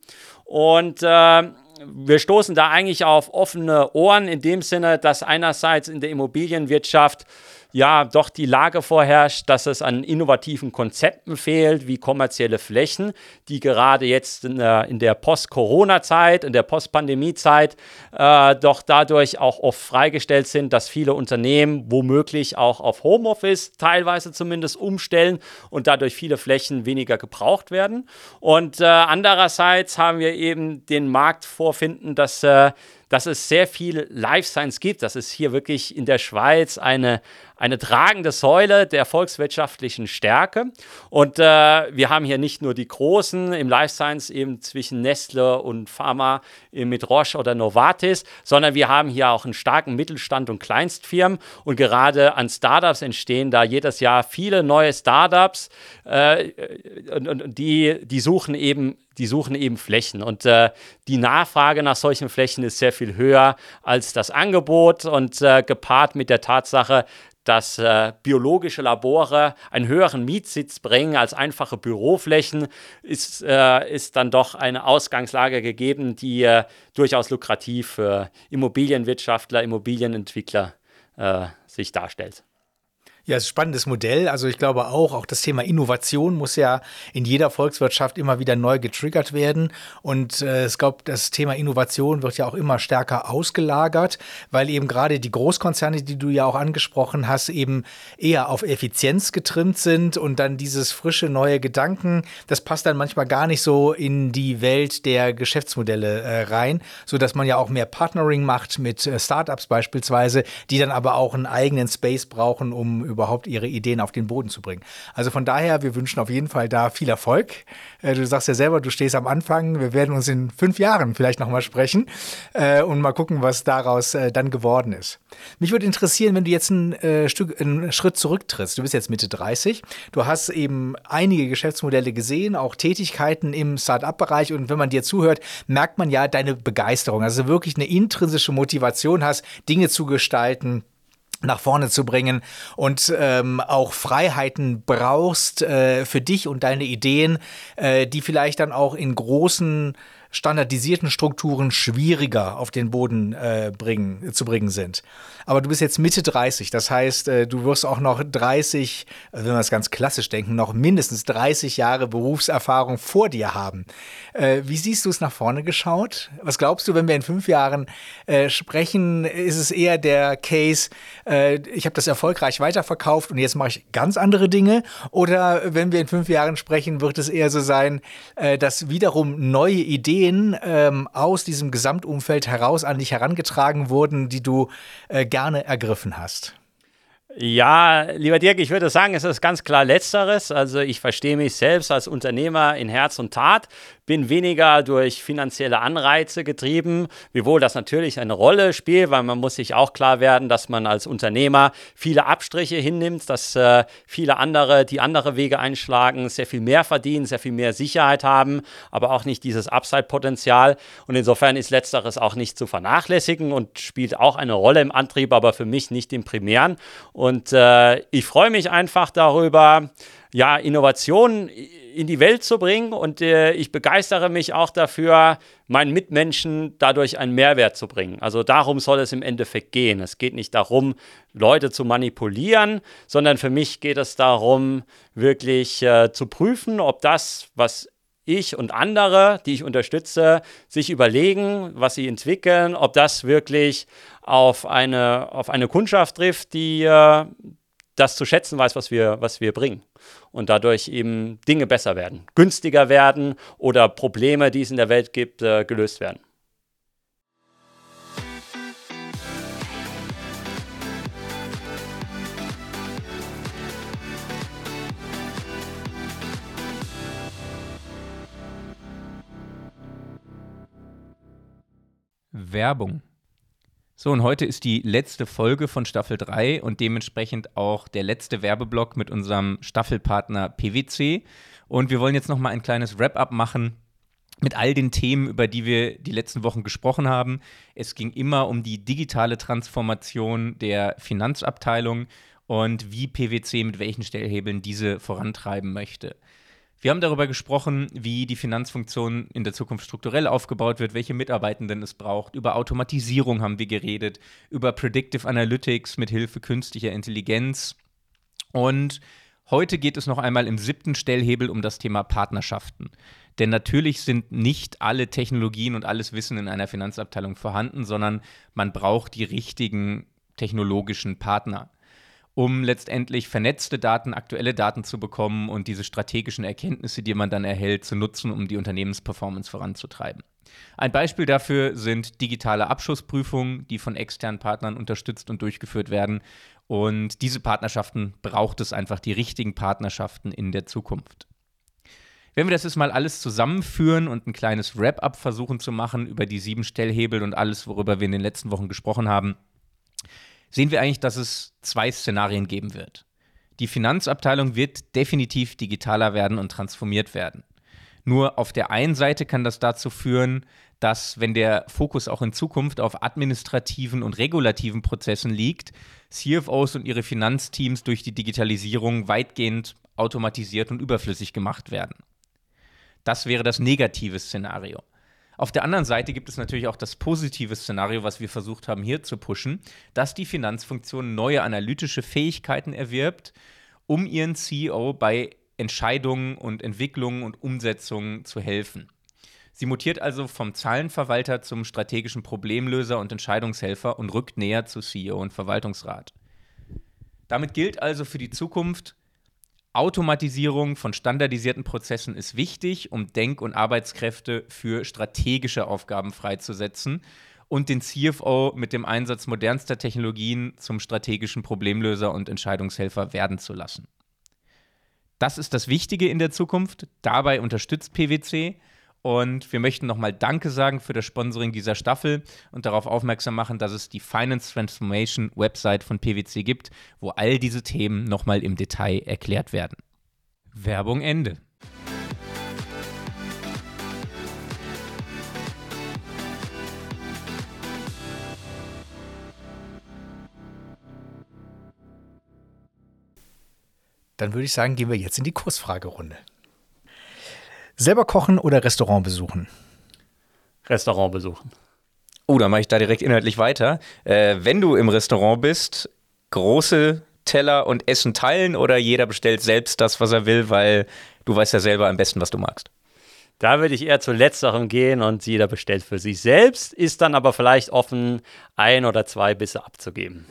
Und äh, wir stoßen da eigentlich auf offene Ohren in dem Sinne, dass einerseits in der Immobilienwirtschaft ja doch die Lage vorherrscht, dass es an innovativen Konzepten fehlt, wie kommerzielle Flächen, die gerade jetzt in der, Post-Corona-Zeit, in der Post-Pandemie-Zeit äh, doch dadurch auch oft freigestellt sind, dass viele Unternehmen womöglich auch auf Homeoffice teilweise zumindest umstellen und dadurch viele Flächen weniger gebraucht werden. Und äh, andererseits haben wir eben den Markt vorfinden, dass äh, dass es sehr viel Life Science gibt, dass es hier wirklich in der Schweiz eine, eine tragende Säule der volkswirtschaftlichen Stärke. Und äh, wir haben hier nicht nur die Großen im Life Science eben zwischen Nestle und Pharma mit Roche oder Novartis, sondern wir haben hier auch einen starken Mittelstand und Kleinstfirmen. Und gerade an Startups entstehen da jedes Jahr viele neue Startups, äh, und, und die, die suchen eben die suchen eben Flächen. Und äh, die Nachfrage nach solchen Flächen ist sehr viel höher als das Angebot und äh, gepaart mit der Tatsache, dass äh, biologische Labore einen höheren Mietsitz bringen als einfache Büroflächen, ist, äh, ist dann doch eine Ausgangslage gegeben, die äh, durchaus lukrativ für Immobilienwirtschaftler, Immobilienentwickler äh, sich darstellt. Ja, ist ein spannendes Modell. Also ich glaube auch, auch das Thema Innovation muss ja in jeder Volkswirtschaft immer wieder neu getriggert werden. Und äh, ich glaube, das Thema Innovation wird ja auch immer stärker ausgelagert, weil eben gerade die Großkonzerne, die du ja auch angesprochen hast, eben eher auf Effizienz getrimmt sind und dann dieses frische neue Gedanken, das passt dann manchmal gar nicht so in die Welt der Geschäftsmodelle äh, rein, so dass man ja auch mehr Partnering macht mit äh, Startups beispielsweise, die dann aber auch einen eigenen Space brauchen, um überhaupt ihre Ideen auf den Boden zu bringen. Also von daher, wir wünschen auf jeden Fall da viel Erfolg. Äh, du sagst ja selber, du stehst am Anfang. Wir werden uns in fünf Jahren vielleicht nochmal sprechen äh, und mal gucken, was daraus äh, dann geworden ist. Mich würde interessieren, wenn du jetzt ein Stück, einen Schritt zurücktrittst. Du bist jetzt Mitte 30. Du hast eben einige Geschäftsmodelle gesehen, auch Tätigkeiten im Start-up-Bereich. Und wenn man dir zuhört, merkt man ja deine Begeisterung. Also wirklich eine intrinsische Motivation hast, Dinge zu gestalten, nach vorne zu bringen und ähm, auch Freiheiten brauchst äh, für dich und deine Ideen, äh, die vielleicht dann auch in großen standardisierten Strukturen schwieriger auf den Boden äh, bringen, zu bringen sind. Aber du bist jetzt Mitte 30, das heißt, äh, du wirst auch noch 30, äh, wenn wir es ganz klassisch denken, noch mindestens 30 Jahre Berufserfahrung vor dir haben. Äh, wie siehst du es nach vorne geschaut? Was glaubst du, wenn wir in fünf Jahren äh, sprechen, ist es eher der Case, äh, ich habe das erfolgreich weiterverkauft und jetzt mache ich ganz andere Dinge? Oder wenn wir in fünf Jahren sprechen, wird es eher so sein, dass wiederum neue Ideen ähm, aus diesem Gesamtumfeld heraus an dich herangetragen wurden, die du äh, gerne ergriffen hast? Ja, lieber Dirk, ich würde sagen, es ist ganz klar Letzteres. Also ich verstehe mich selbst als Unternehmer in Herz und Tat bin weniger durch finanzielle Anreize getrieben, wiewohl das natürlich eine Rolle spielt, weil man muss sich auch klar werden, dass man als Unternehmer viele Abstriche hinnimmt, dass äh, viele andere, die andere Wege einschlagen, sehr viel mehr verdienen, sehr viel mehr Sicherheit haben, aber auch nicht dieses Upside-Potenzial. Und insofern ist letzteres auch nicht zu vernachlässigen und spielt auch eine Rolle im Antrieb, aber für mich nicht im primären. Und äh, ich freue mich einfach darüber, ja, Innovationen in die Welt zu bringen und äh, ich begeistere mich auch dafür, meinen Mitmenschen dadurch einen Mehrwert zu bringen. Also darum soll es im Endeffekt gehen. Es geht nicht darum, Leute zu manipulieren, sondern für mich geht es darum, wirklich äh, zu prüfen, ob das, was ich und andere, die ich unterstütze, sich überlegen, was sie entwickeln, ob das wirklich auf eine, auf eine Kundschaft trifft, die äh, das zu schätzen weiß, was wir, was wir bringen und dadurch eben Dinge besser werden, günstiger werden oder Probleme, die es in der Welt gibt, äh, gelöst werden. Werbung so, und heute ist die letzte Folge von Staffel 3 und dementsprechend auch der letzte Werbeblock mit unserem Staffelpartner PwC. Und wir wollen jetzt noch mal ein kleines Wrap-up machen mit all den Themen, über die wir die letzten Wochen gesprochen haben. Es ging immer um die digitale Transformation der Finanzabteilung und wie PwC mit welchen Stellhebeln diese vorantreiben möchte. Wir haben darüber gesprochen, wie die Finanzfunktion in der Zukunft strukturell aufgebaut wird, welche Mitarbeitenden es braucht. Über Automatisierung haben wir geredet, über Predictive Analytics mit Hilfe künstlicher Intelligenz. Und heute geht es noch einmal im siebten Stellhebel um das Thema Partnerschaften. Denn natürlich sind nicht alle Technologien und alles Wissen in einer Finanzabteilung vorhanden, sondern man braucht die richtigen technologischen Partner um letztendlich vernetzte Daten, aktuelle Daten zu bekommen und diese strategischen Erkenntnisse, die man dann erhält, zu nutzen, um die Unternehmensperformance voranzutreiben. Ein Beispiel dafür sind digitale Abschlussprüfungen, die von externen Partnern unterstützt und durchgeführt werden. Und diese Partnerschaften braucht es einfach, die richtigen Partnerschaften in der Zukunft. Wenn wir das jetzt mal alles zusammenführen und ein kleines Wrap-up versuchen zu machen über die sieben Stellhebel und alles, worüber wir in den letzten Wochen gesprochen haben, sehen wir eigentlich, dass es zwei Szenarien geben wird. Die Finanzabteilung wird definitiv digitaler werden und transformiert werden. Nur auf der einen Seite kann das dazu führen, dass, wenn der Fokus auch in Zukunft auf administrativen und regulativen Prozessen liegt, CFOs und ihre Finanzteams durch die Digitalisierung weitgehend automatisiert und überflüssig gemacht werden. Das wäre das negative Szenario. Auf der anderen Seite gibt es natürlich auch das positive Szenario, was wir versucht haben hier zu pushen, dass die Finanzfunktion neue analytische Fähigkeiten erwirbt, um ihren CEO bei Entscheidungen und Entwicklungen und Umsetzungen zu helfen. Sie mutiert also vom Zahlenverwalter zum strategischen Problemlöser und Entscheidungshelfer und rückt näher zu CEO und Verwaltungsrat. Damit gilt also für die Zukunft, Automatisierung von standardisierten Prozessen ist wichtig, um Denk- und Arbeitskräfte für strategische Aufgaben freizusetzen und den CFO mit dem Einsatz modernster Technologien zum strategischen Problemlöser und Entscheidungshelfer werden zu lassen. Das ist das Wichtige in der Zukunft. Dabei unterstützt PwC und wir möchten nochmal Danke sagen für das Sponsoring dieser Staffel und darauf aufmerksam machen, dass es die Finance Transformation Website von PwC gibt, wo all diese Themen nochmal im Detail erklärt werden. Werbung Ende. Dann würde ich sagen, gehen wir jetzt in die Kursfragerunde. Selber kochen oder Restaurant besuchen? Restaurant besuchen. Oh, dann mache ich da direkt inhaltlich weiter. Äh, wenn du im Restaurant bist, große Teller und Essen teilen oder jeder bestellt selbst das, was er will, weil du weißt ja selber am besten, was du magst? Da würde ich eher zu letzterem gehen und jeder bestellt für sich selbst, ist dann aber vielleicht offen, ein oder zwei Bisse abzugeben.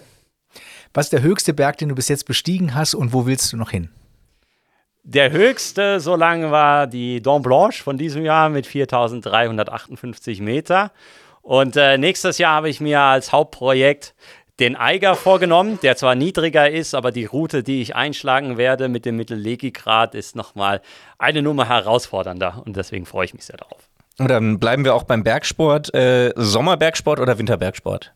Was ist der höchste Berg, den du bis jetzt bestiegen hast und wo willst du noch hin? Der höchste so lange war die Dent Blanche von diesem Jahr mit 4358 Meter. Und äh, nächstes Jahr habe ich mir als Hauptprojekt den Eiger vorgenommen, der zwar niedriger ist, aber die Route, die ich einschlagen werde mit dem Mittellegigrad, ist nochmal eine Nummer herausfordernder und deswegen freue ich mich sehr darauf. Und dann bleiben wir auch beim Bergsport. Äh, Sommerbergsport oder Winterbergsport?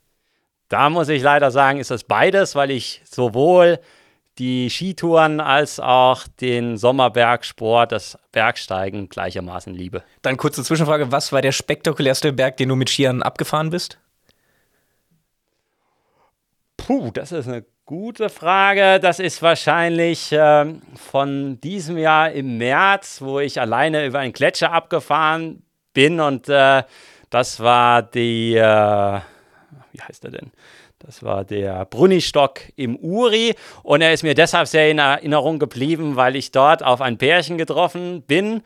Da muss ich leider sagen, ist das beides, weil ich sowohl die Skitouren als auch den Sommerbergsport, das Bergsteigen gleichermaßen liebe. Dann kurze Zwischenfrage: Was war der spektakulärste Berg, den du mit Skiern abgefahren bist? Puh, das ist eine gute Frage. Das ist wahrscheinlich äh, von diesem Jahr im März, wo ich alleine über einen Gletscher abgefahren bin und äh, das war die, äh, wie heißt er denn? Das war der Brunnistock im Uri und er ist mir deshalb sehr in Erinnerung geblieben, weil ich dort auf ein Pärchen getroffen bin,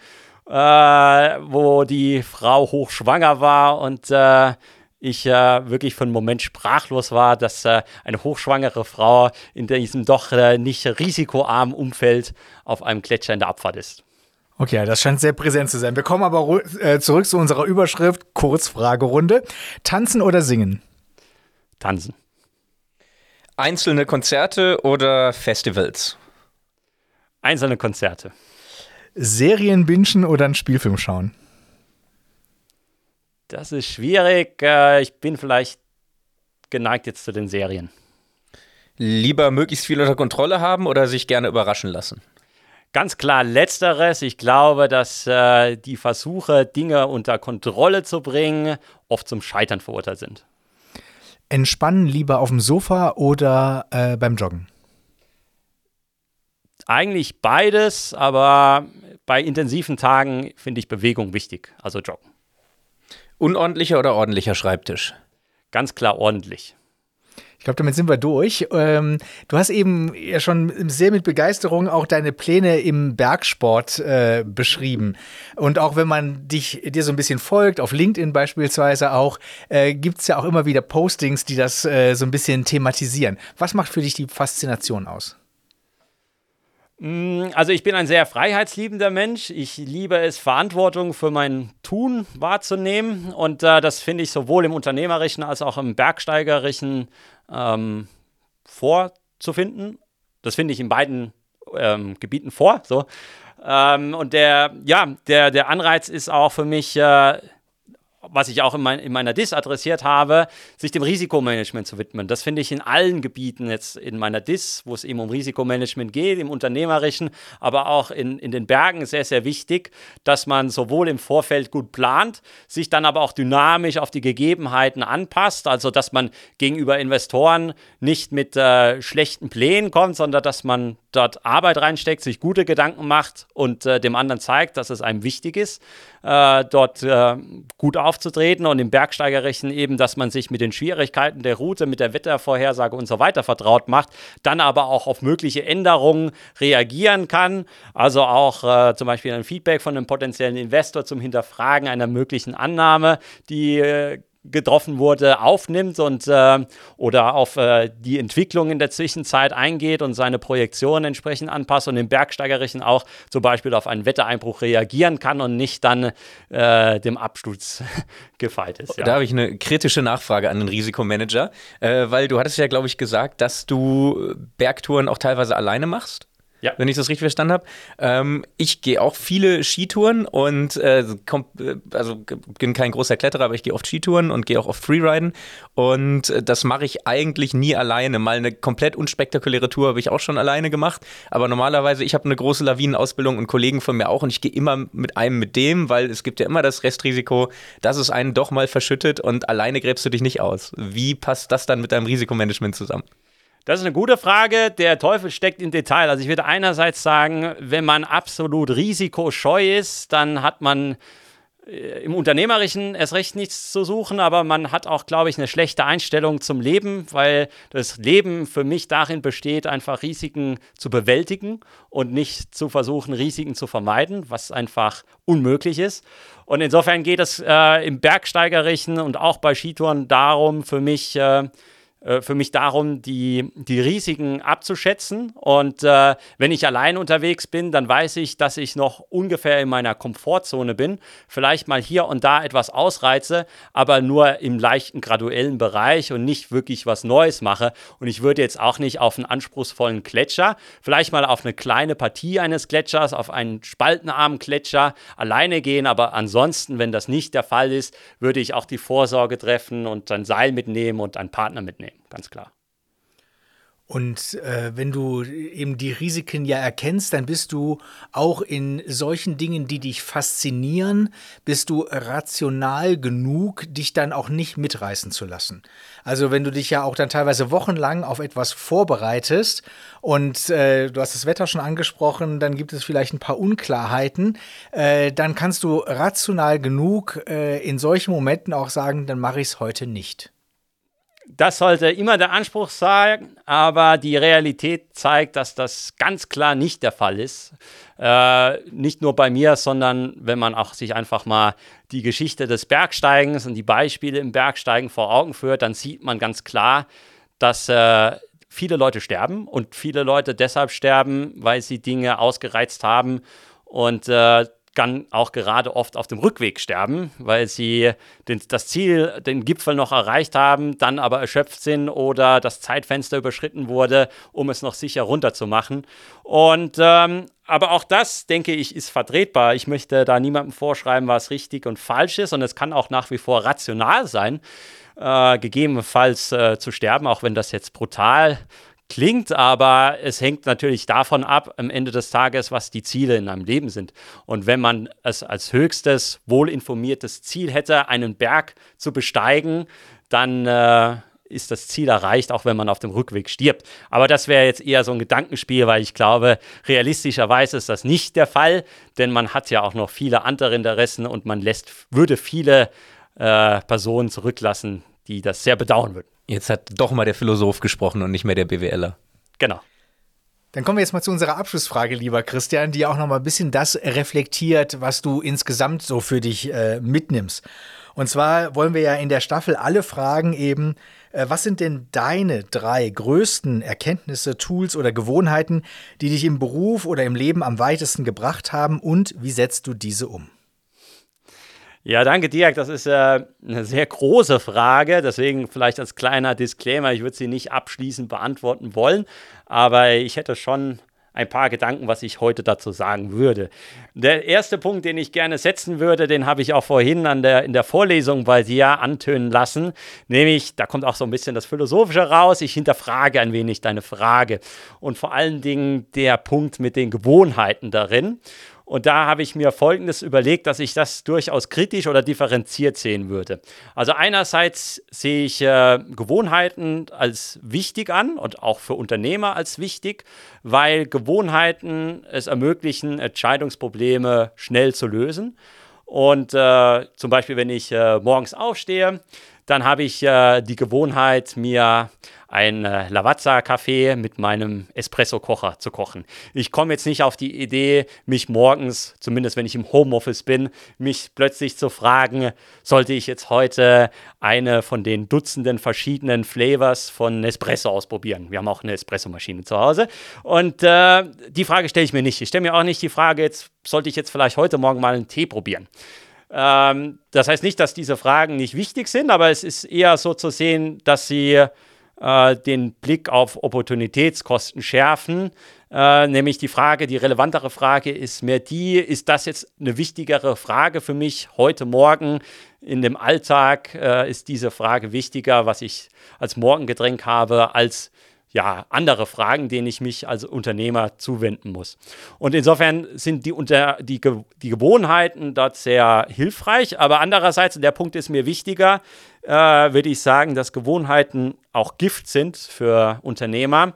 äh, wo die Frau hochschwanger war und äh, ich äh, wirklich für einen Moment sprachlos war, dass äh, eine hochschwangere Frau in diesem doch äh, nicht risikoarmen Umfeld auf einem Gletscher in der Abfahrt ist. Okay, das scheint sehr präsent zu sein. Wir kommen aber äh, zurück zu unserer Überschrift, Kurzfragerunde. Tanzen oder singen? Tanzen. Einzelne Konzerte oder Festivals? Einzelne Konzerte. Serien bingen oder einen Spielfilm schauen? Das ist schwierig. Äh, ich bin vielleicht geneigt jetzt zu den Serien. Lieber möglichst viel unter Kontrolle haben oder sich gerne überraschen lassen? Ganz klar letzteres. Ich glaube, dass äh, die Versuche, Dinge unter Kontrolle zu bringen, oft zum Scheitern verurteilt sind. Entspannen lieber auf dem Sofa oder äh, beim Joggen? Eigentlich beides, aber bei intensiven Tagen finde ich Bewegung wichtig, also Joggen. Unordentlicher oder ordentlicher Schreibtisch? Ganz klar ordentlich. Ich glaube, damit sind wir durch. Ähm, du hast eben ja schon sehr mit Begeisterung auch deine Pläne im Bergsport äh, beschrieben. Und auch wenn man dich dir so ein bisschen folgt, auf LinkedIn beispielsweise auch, äh, gibt es ja auch immer wieder Postings, die das äh, so ein bisschen thematisieren. Was macht für dich die Faszination aus? Mm, also ich bin ein sehr freiheitsliebender Mensch. Ich liebe es, Verantwortung für mein Tun wahrzunehmen. Und äh, das finde ich sowohl im unternehmerischen als auch im bergsteigerischen ähm, vorzufinden. Das finde ich in beiden ähm, Gebieten vor. So. Ähm, und der, ja, der, der Anreiz ist auch für mich, äh, was ich auch in, mein, in, meiner DIS adressiert habe, sich dem Risikomanagement zu widmen. Das finde ich in allen Gebieten jetzt in meiner DIS, wo es eben um Risikomanagement geht, im Unternehmerischen, aber auch in, in den Bergen sehr, sehr wichtig, dass man sowohl im Vorfeld gut plant, sich dann aber auch dynamisch auf die Gegebenheiten anpasst, also dass man gegenüber Investoren nicht mit äh, schlechten Plänen kommt, sondern dass man dort Arbeit reinsteckt, sich gute Gedanken macht und äh, dem anderen zeigt, dass es einem wichtig ist, äh, dort äh, gut aufzutreten und im Bergsteigerischen eben, dass man sich mit den Schwierigkeiten der Route, mit der Wettervorhersage und so weiter vertraut macht, dann aber auch auf mögliche Änderungen reagieren kann. Also auch äh, zum Beispiel ein Feedback von einem potenziellen Investor zum Hinterfragen einer möglichen Annahme, die äh, getroffen wurde, aufnimmt und äh, oder auf äh, die Entwicklung in der Zwischenzeit eingeht und seine Projektion entsprechend anpasst und im Bergsteigerischen auch zum Beispiel auf einen Wettereinbruch reagieren kann und nicht dann äh, dem Absturz gefeit ist. Ja. Da habe ich eine kritische Nachfrage an den Risikomanager, äh, weil du hattest ja, glaube ich, gesagt, dass du Bergtouren auch teilweise alleine machst. Ja. Wenn ich das richtig verstanden habe. Ähm, ich gehe auch viele Skitouren und äh, komm, äh, also bin kein großer Kletterer, aber ich gehe oft Skitouren und gehe auch oft Freeriden. Und äh, das mache ich eigentlich nie alleine. Mal eine komplett unspektakuläre Tour habe ich auch schon alleine gemacht. Aber normalerweise, ich habe eine große Lawinenausbildung und Kollegen von mir auch und ich gehe immer mit einem mit dem, weil es gibt ja immer das Restrisiko, dass es einen doch mal verschüttet und alleine gräbst du dich nicht aus. Wie passt das dann mit deinem Risikomanagement zusammen? Das ist eine gute Frage. Der Teufel steckt im Detail. Also ich würde einerseits sagen, wenn man absolut risikoscheu ist, dann hat man äh, im Unternehmerischen erst recht nichts zu suchen, aber man hat auch, glaube ich, eine schlechte Einstellung zum Leben, weil das Leben für mich darin besteht, einfach Risiken zu bewältigen und nicht zu versuchen, Risiken zu vermeiden, was einfach unmöglich ist. Und insofern geht es äh, im Bergsteigerischen und auch bei Skitouren darum, für mich äh, äh, für mich darum, die, die Risiken abzuschätzen. Und äh, wenn ich allein unterwegs bin, dann weiß ich, dass ich noch ungefähr in meiner Komfortzone bin. Vielleicht mal hier und da etwas ausreize, aber nur im leichten graduellen Bereich und nicht wirklich was Neues mache. Und ich würde jetzt auch nicht auf einen anspruchsvollen Gletscher, vielleicht mal auf eine kleine Partie eines Gletschers, auf einen spaltenarmen Gletscher alleine gehen. Aber ansonsten, wenn das nicht der Fall ist, würde ich auch die Vorsorge treffen und ein Seil mitnehmen und einen Partner mitnehmen ganz klar. Und äh, wenn du eben die Risiken ja erkennst, dann bist du auch in solchen Dingen, die dich faszinieren, bist du rational genug, dich dann auch nicht mitreißen zu lassen. Also wenn du dich ja auch dann teilweise wochenlang auf etwas vorbereitest und äh, du hast das Wetter schon angesprochen, dann gibt es vielleicht ein paar Unklarheiten, äh, dann kannst du rational genug äh, in solchen Momenten auch sagen, dann mache ich es heute nicht. Das sollte immer der Anspruch sein, aber die Realität zeigt, dass das ganz klar nicht der Fall ist. Äh, nicht nur bei mir, sondern wenn man auch sich einfach mal die Geschichte des Bergsteigens und die Beispiele im Bergsteigen vor Augen führt, dann sieht man ganz klar, dass äh, viele Leute sterben und viele Leute deshalb sterben, weil sie Dinge ausgereizt haben und äh, kann auch gerade oft auf dem Rückweg sterben, weil sie den, das Ziel, den Gipfel noch erreicht haben, dann aber erschöpft sind oder das Zeitfenster überschritten wurde, um es noch sicher runterzumachen. Und ähm, aber auch das, denke ich, ist vertretbar. Ich möchte da niemandem vorschreiben, was richtig und falsch ist. Und es kann auch nach wie vor rational sein, äh, gegebenenfalls äh, zu sterben, auch wenn das jetzt brutal klingt, aber es hängt natürlich davon ab, am Ende des Tages, was die Ziele in einem Leben sind. Und wenn man es als höchstes, wohlinformiertes Ziel hätte, einen Berg zu besteigen, dann äh, ist das Ziel erreicht, auch wenn man auf dem Rückweg stirbt. Aber das wäre jetzt eher so ein Gedankenspiel, weil ich glaube, realistischerweise ist das nicht der Fall, denn man hat ja auch noch viele andere Interessen und man lässt, würde viele äh, Personen zurücklassen, die das sehr bedauern würden. Jetzt hat doch mal der Philosoph gesprochen und nicht mehr der BWLer. Genau. Dann kommen wir jetzt mal zu unserer Abschlussfrage, lieber Christian, die auch noch mal ein bisschen das reflektiert, was du insgesamt so für dich äh, mitnimmst. Und zwar wollen wir ja in der Staffel alle fragen eben, äh, was sind denn deine drei größten Erkenntnisse, Tools oder Gewohnheiten, die dich im Beruf oder im Leben am weitesten gebracht haben und wie setzt du diese um? Ja, danke, Dirk. Das ist äh, eine sehr große Frage. Deswegen vielleicht als kleiner Disclaimer, ich würde sie nicht abschließend beantworten wollen, aber ich hätte schon ein paar Gedanken, was ich heute dazu sagen würde. Der erste Punkt, den ich gerne setzen würde, den habe ich auch vorhin an der, in der Vorlesung bei dir antönen lassen, nämlich, da kommt auch so ein bisschen das Philosophische raus, ich hinterfrage ein wenig deine Frage und vor allen Dingen der Punkt mit den Gewohnheiten darin. Und da habe ich mir Folgendes überlegt, dass ich das durchaus kritisch oder differenziert sehen würde. Also einerseits sehe ich äh, Gewohnheiten als wichtig an und auch für Unternehmer als wichtig, weil Gewohnheiten es ermöglichen, Entscheidungsprobleme schnell zu lösen. Und äh, zum Beispiel, wenn ich äh, morgens aufstehe, dann habe ich äh, die Gewohnheit, mir ein äh, Lavazza-Kaffee mit meinem Espresso-Kocher zu kochen. Ich komme jetzt nicht auf die Idee, mich morgens, zumindest wenn ich im Homeoffice bin, mich plötzlich zu fragen, sollte ich jetzt heute eine von den Dutzenden verschiedenen Flavors von Espresso ausprobieren. Wir haben auch eine Espresso-Maschine zu Hause. Und äh, die Frage stelle ich mir nicht. Ich stelle mir auch nicht die Frage, jetzt sollte ich jetzt vielleicht heute Morgen mal einen Tee probieren. Ähm, das heißt nicht, dass diese Fragen nicht wichtig sind, aber es ist eher so zu sehen, dass sie äh, den Blick auf Opportunitätskosten schärfen. Äh, nämlich die Frage, die relevantere Frage ist mehr die, ist das jetzt eine wichtigere Frage für mich heute Morgen in dem Alltag? Äh, ist diese Frage wichtiger, was ich als Morgengetränk habe, als ja, andere Fragen, denen ich mich als Unternehmer zuwenden muss. Und insofern sind die, unter, die, die Gewohnheiten dort sehr hilfreich, aber andererseits, und der Punkt ist mir wichtiger, äh, würde ich sagen, dass Gewohnheiten auch Gift sind für Unternehmer,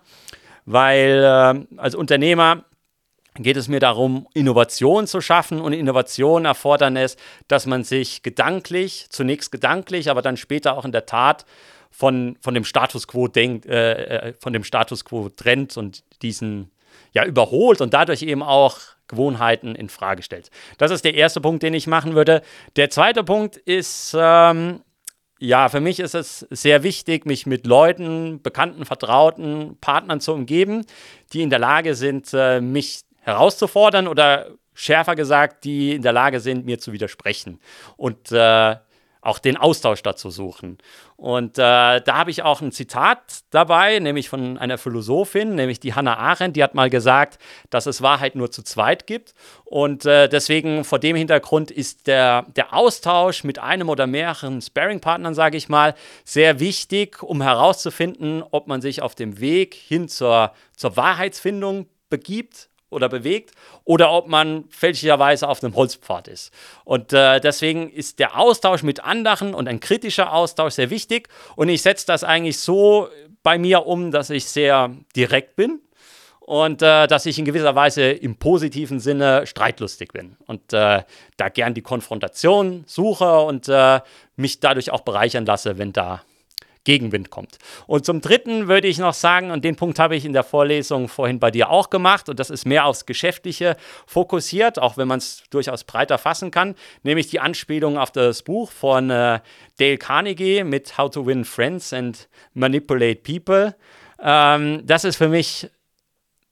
weil äh, als Unternehmer geht es mir darum, Innovation zu schaffen. Und Innovation erfordern es, dass man sich gedanklich, zunächst gedanklich, aber dann später auch in der Tat von, von dem Status quo denkt, äh, äh, von dem Status quo trennt und diesen ja überholt und dadurch eben auch Gewohnheiten in Frage stellt. Das ist der erste Punkt, den ich machen würde. Der zweite Punkt ist, ähm, ja, für mich ist es sehr wichtig, mich mit Leuten, Bekannten, Vertrauten, Partnern zu umgeben, die in der Lage sind, äh, mich herauszufordern oder schärfer gesagt, die in der Lage sind, mir zu widersprechen und äh, auch den Austausch dazu suchen. Und äh, da habe ich auch ein Zitat dabei, nämlich von einer Philosophin, nämlich die Hannah Arendt, die hat mal gesagt, dass es Wahrheit nur zu zweit gibt. Und äh, deswegen vor dem Hintergrund ist der, der Austausch mit einem oder mehreren Sparing-Partnern, sage ich mal, sehr wichtig, um herauszufinden, ob man sich auf dem Weg hin zur, zur Wahrheitsfindung begibt oder bewegt oder ob man fälschlicherweise auf einem Holzpfad ist. Und äh, deswegen ist der Austausch mit anderen und ein kritischer Austausch sehr wichtig. Und ich setze das eigentlich so bei mir um, dass ich sehr direkt bin und äh, dass ich in gewisser Weise im positiven Sinne streitlustig bin und äh, da gern die Konfrontation suche und äh, mich dadurch auch bereichern lasse, wenn da Gegenwind kommt. Und zum Dritten würde ich noch sagen, und den Punkt habe ich in der Vorlesung vorhin bei dir auch gemacht, und das ist mehr aufs Geschäftliche fokussiert, auch wenn man es durchaus breiter fassen kann, nämlich die Anspielung auf das Buch von äh, Dale Carnegie mit How to Win Friends and Manipulate People. Ähm, das ist für mich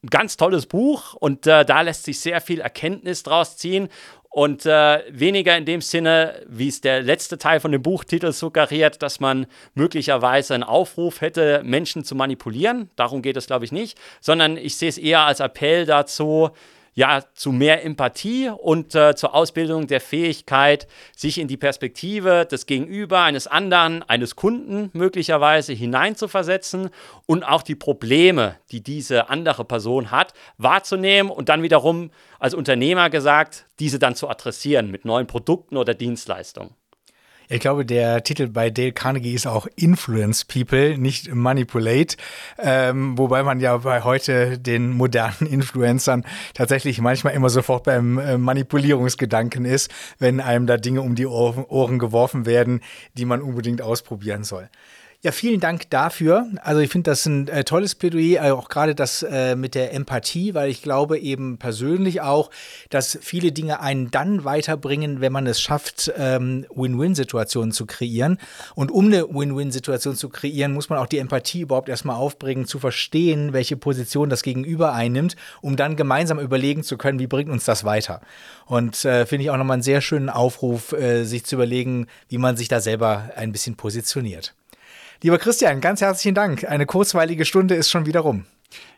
ein ganz tolles Buch und äh, da lässt sich sehr viel Erkenntnis draus ziehen und äh, weniger in dem Sinne, wie es der letzte Teil von dem Buchtitel suggeriert, dass man möglicherweise einen Aufruf hätte, Menschen zu manipulieren. Darum geht es, glaube ich, nicht. Sondern ich sehe es eher als Appell dazu, ja, zu mehr Empathie und äh, zur Ausbildung der Fähigkeit, sich in die Perspektive des Gegenüber, eines anderen, eines Kunden möglicherweise hineinzuversetzen und auch die Probleme, die diese andere Person hat, wahrzunehmen und dann wiederum als Unternehmer gesagt, diese dann zu adressieren mit neuen Produkten oder Dienstleistungen. Ich glaube, der Titel bei Dale Carnegie ist auch Influence People, nicht Manipulate. Ähm, wobei man ja bei heute den modernen Influencern tatsächlich manchmal immer sofort beim äh, Manipulierungsgedanken ist, wenn einem da Dinge um die Ohren geworfen werden, die man unbedingt ausprobieren soll. Ja, vielen Dank dafür. Also ich finde das ein äh, tolles Plädoyer, also auch gerade das äh, mit der Empathie, weil ich glaube eben persönlich auch, dass viele Dinge einen dann weiterbringen, wenn man es schafft, ähm, Win-Win-Situationen zu kreieren. Und um eine Win-Win-Situation zu kreieren, muss man auch die Empathie überhaupt erstmal aufbringen, zu verstehen, welche Position das Gegenüber einnimmt, um dann gemeinsam überlegen zu können, wie bringt uns das weiter. Und äh, finde ich auch nochmal einen sehr schönen Aufruf, äh, sich zu überlegen, wie man sich da selber ein bisschen positioniert. Lieber Christian, ganz herzlichen Dank. Eine kurzweilige Stunde ist schon wieder rum.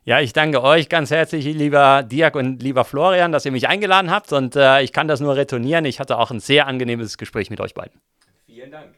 Ja, ich danke euch ganz herzlich, lieber Dirk und lieber Florian, dass ihr mich eingeladen habt. Und äh, ich kann das nur retournieren. Ich hatte auch ein sehr angenehmes Gespräch mit euch beiden. Vielen Dank.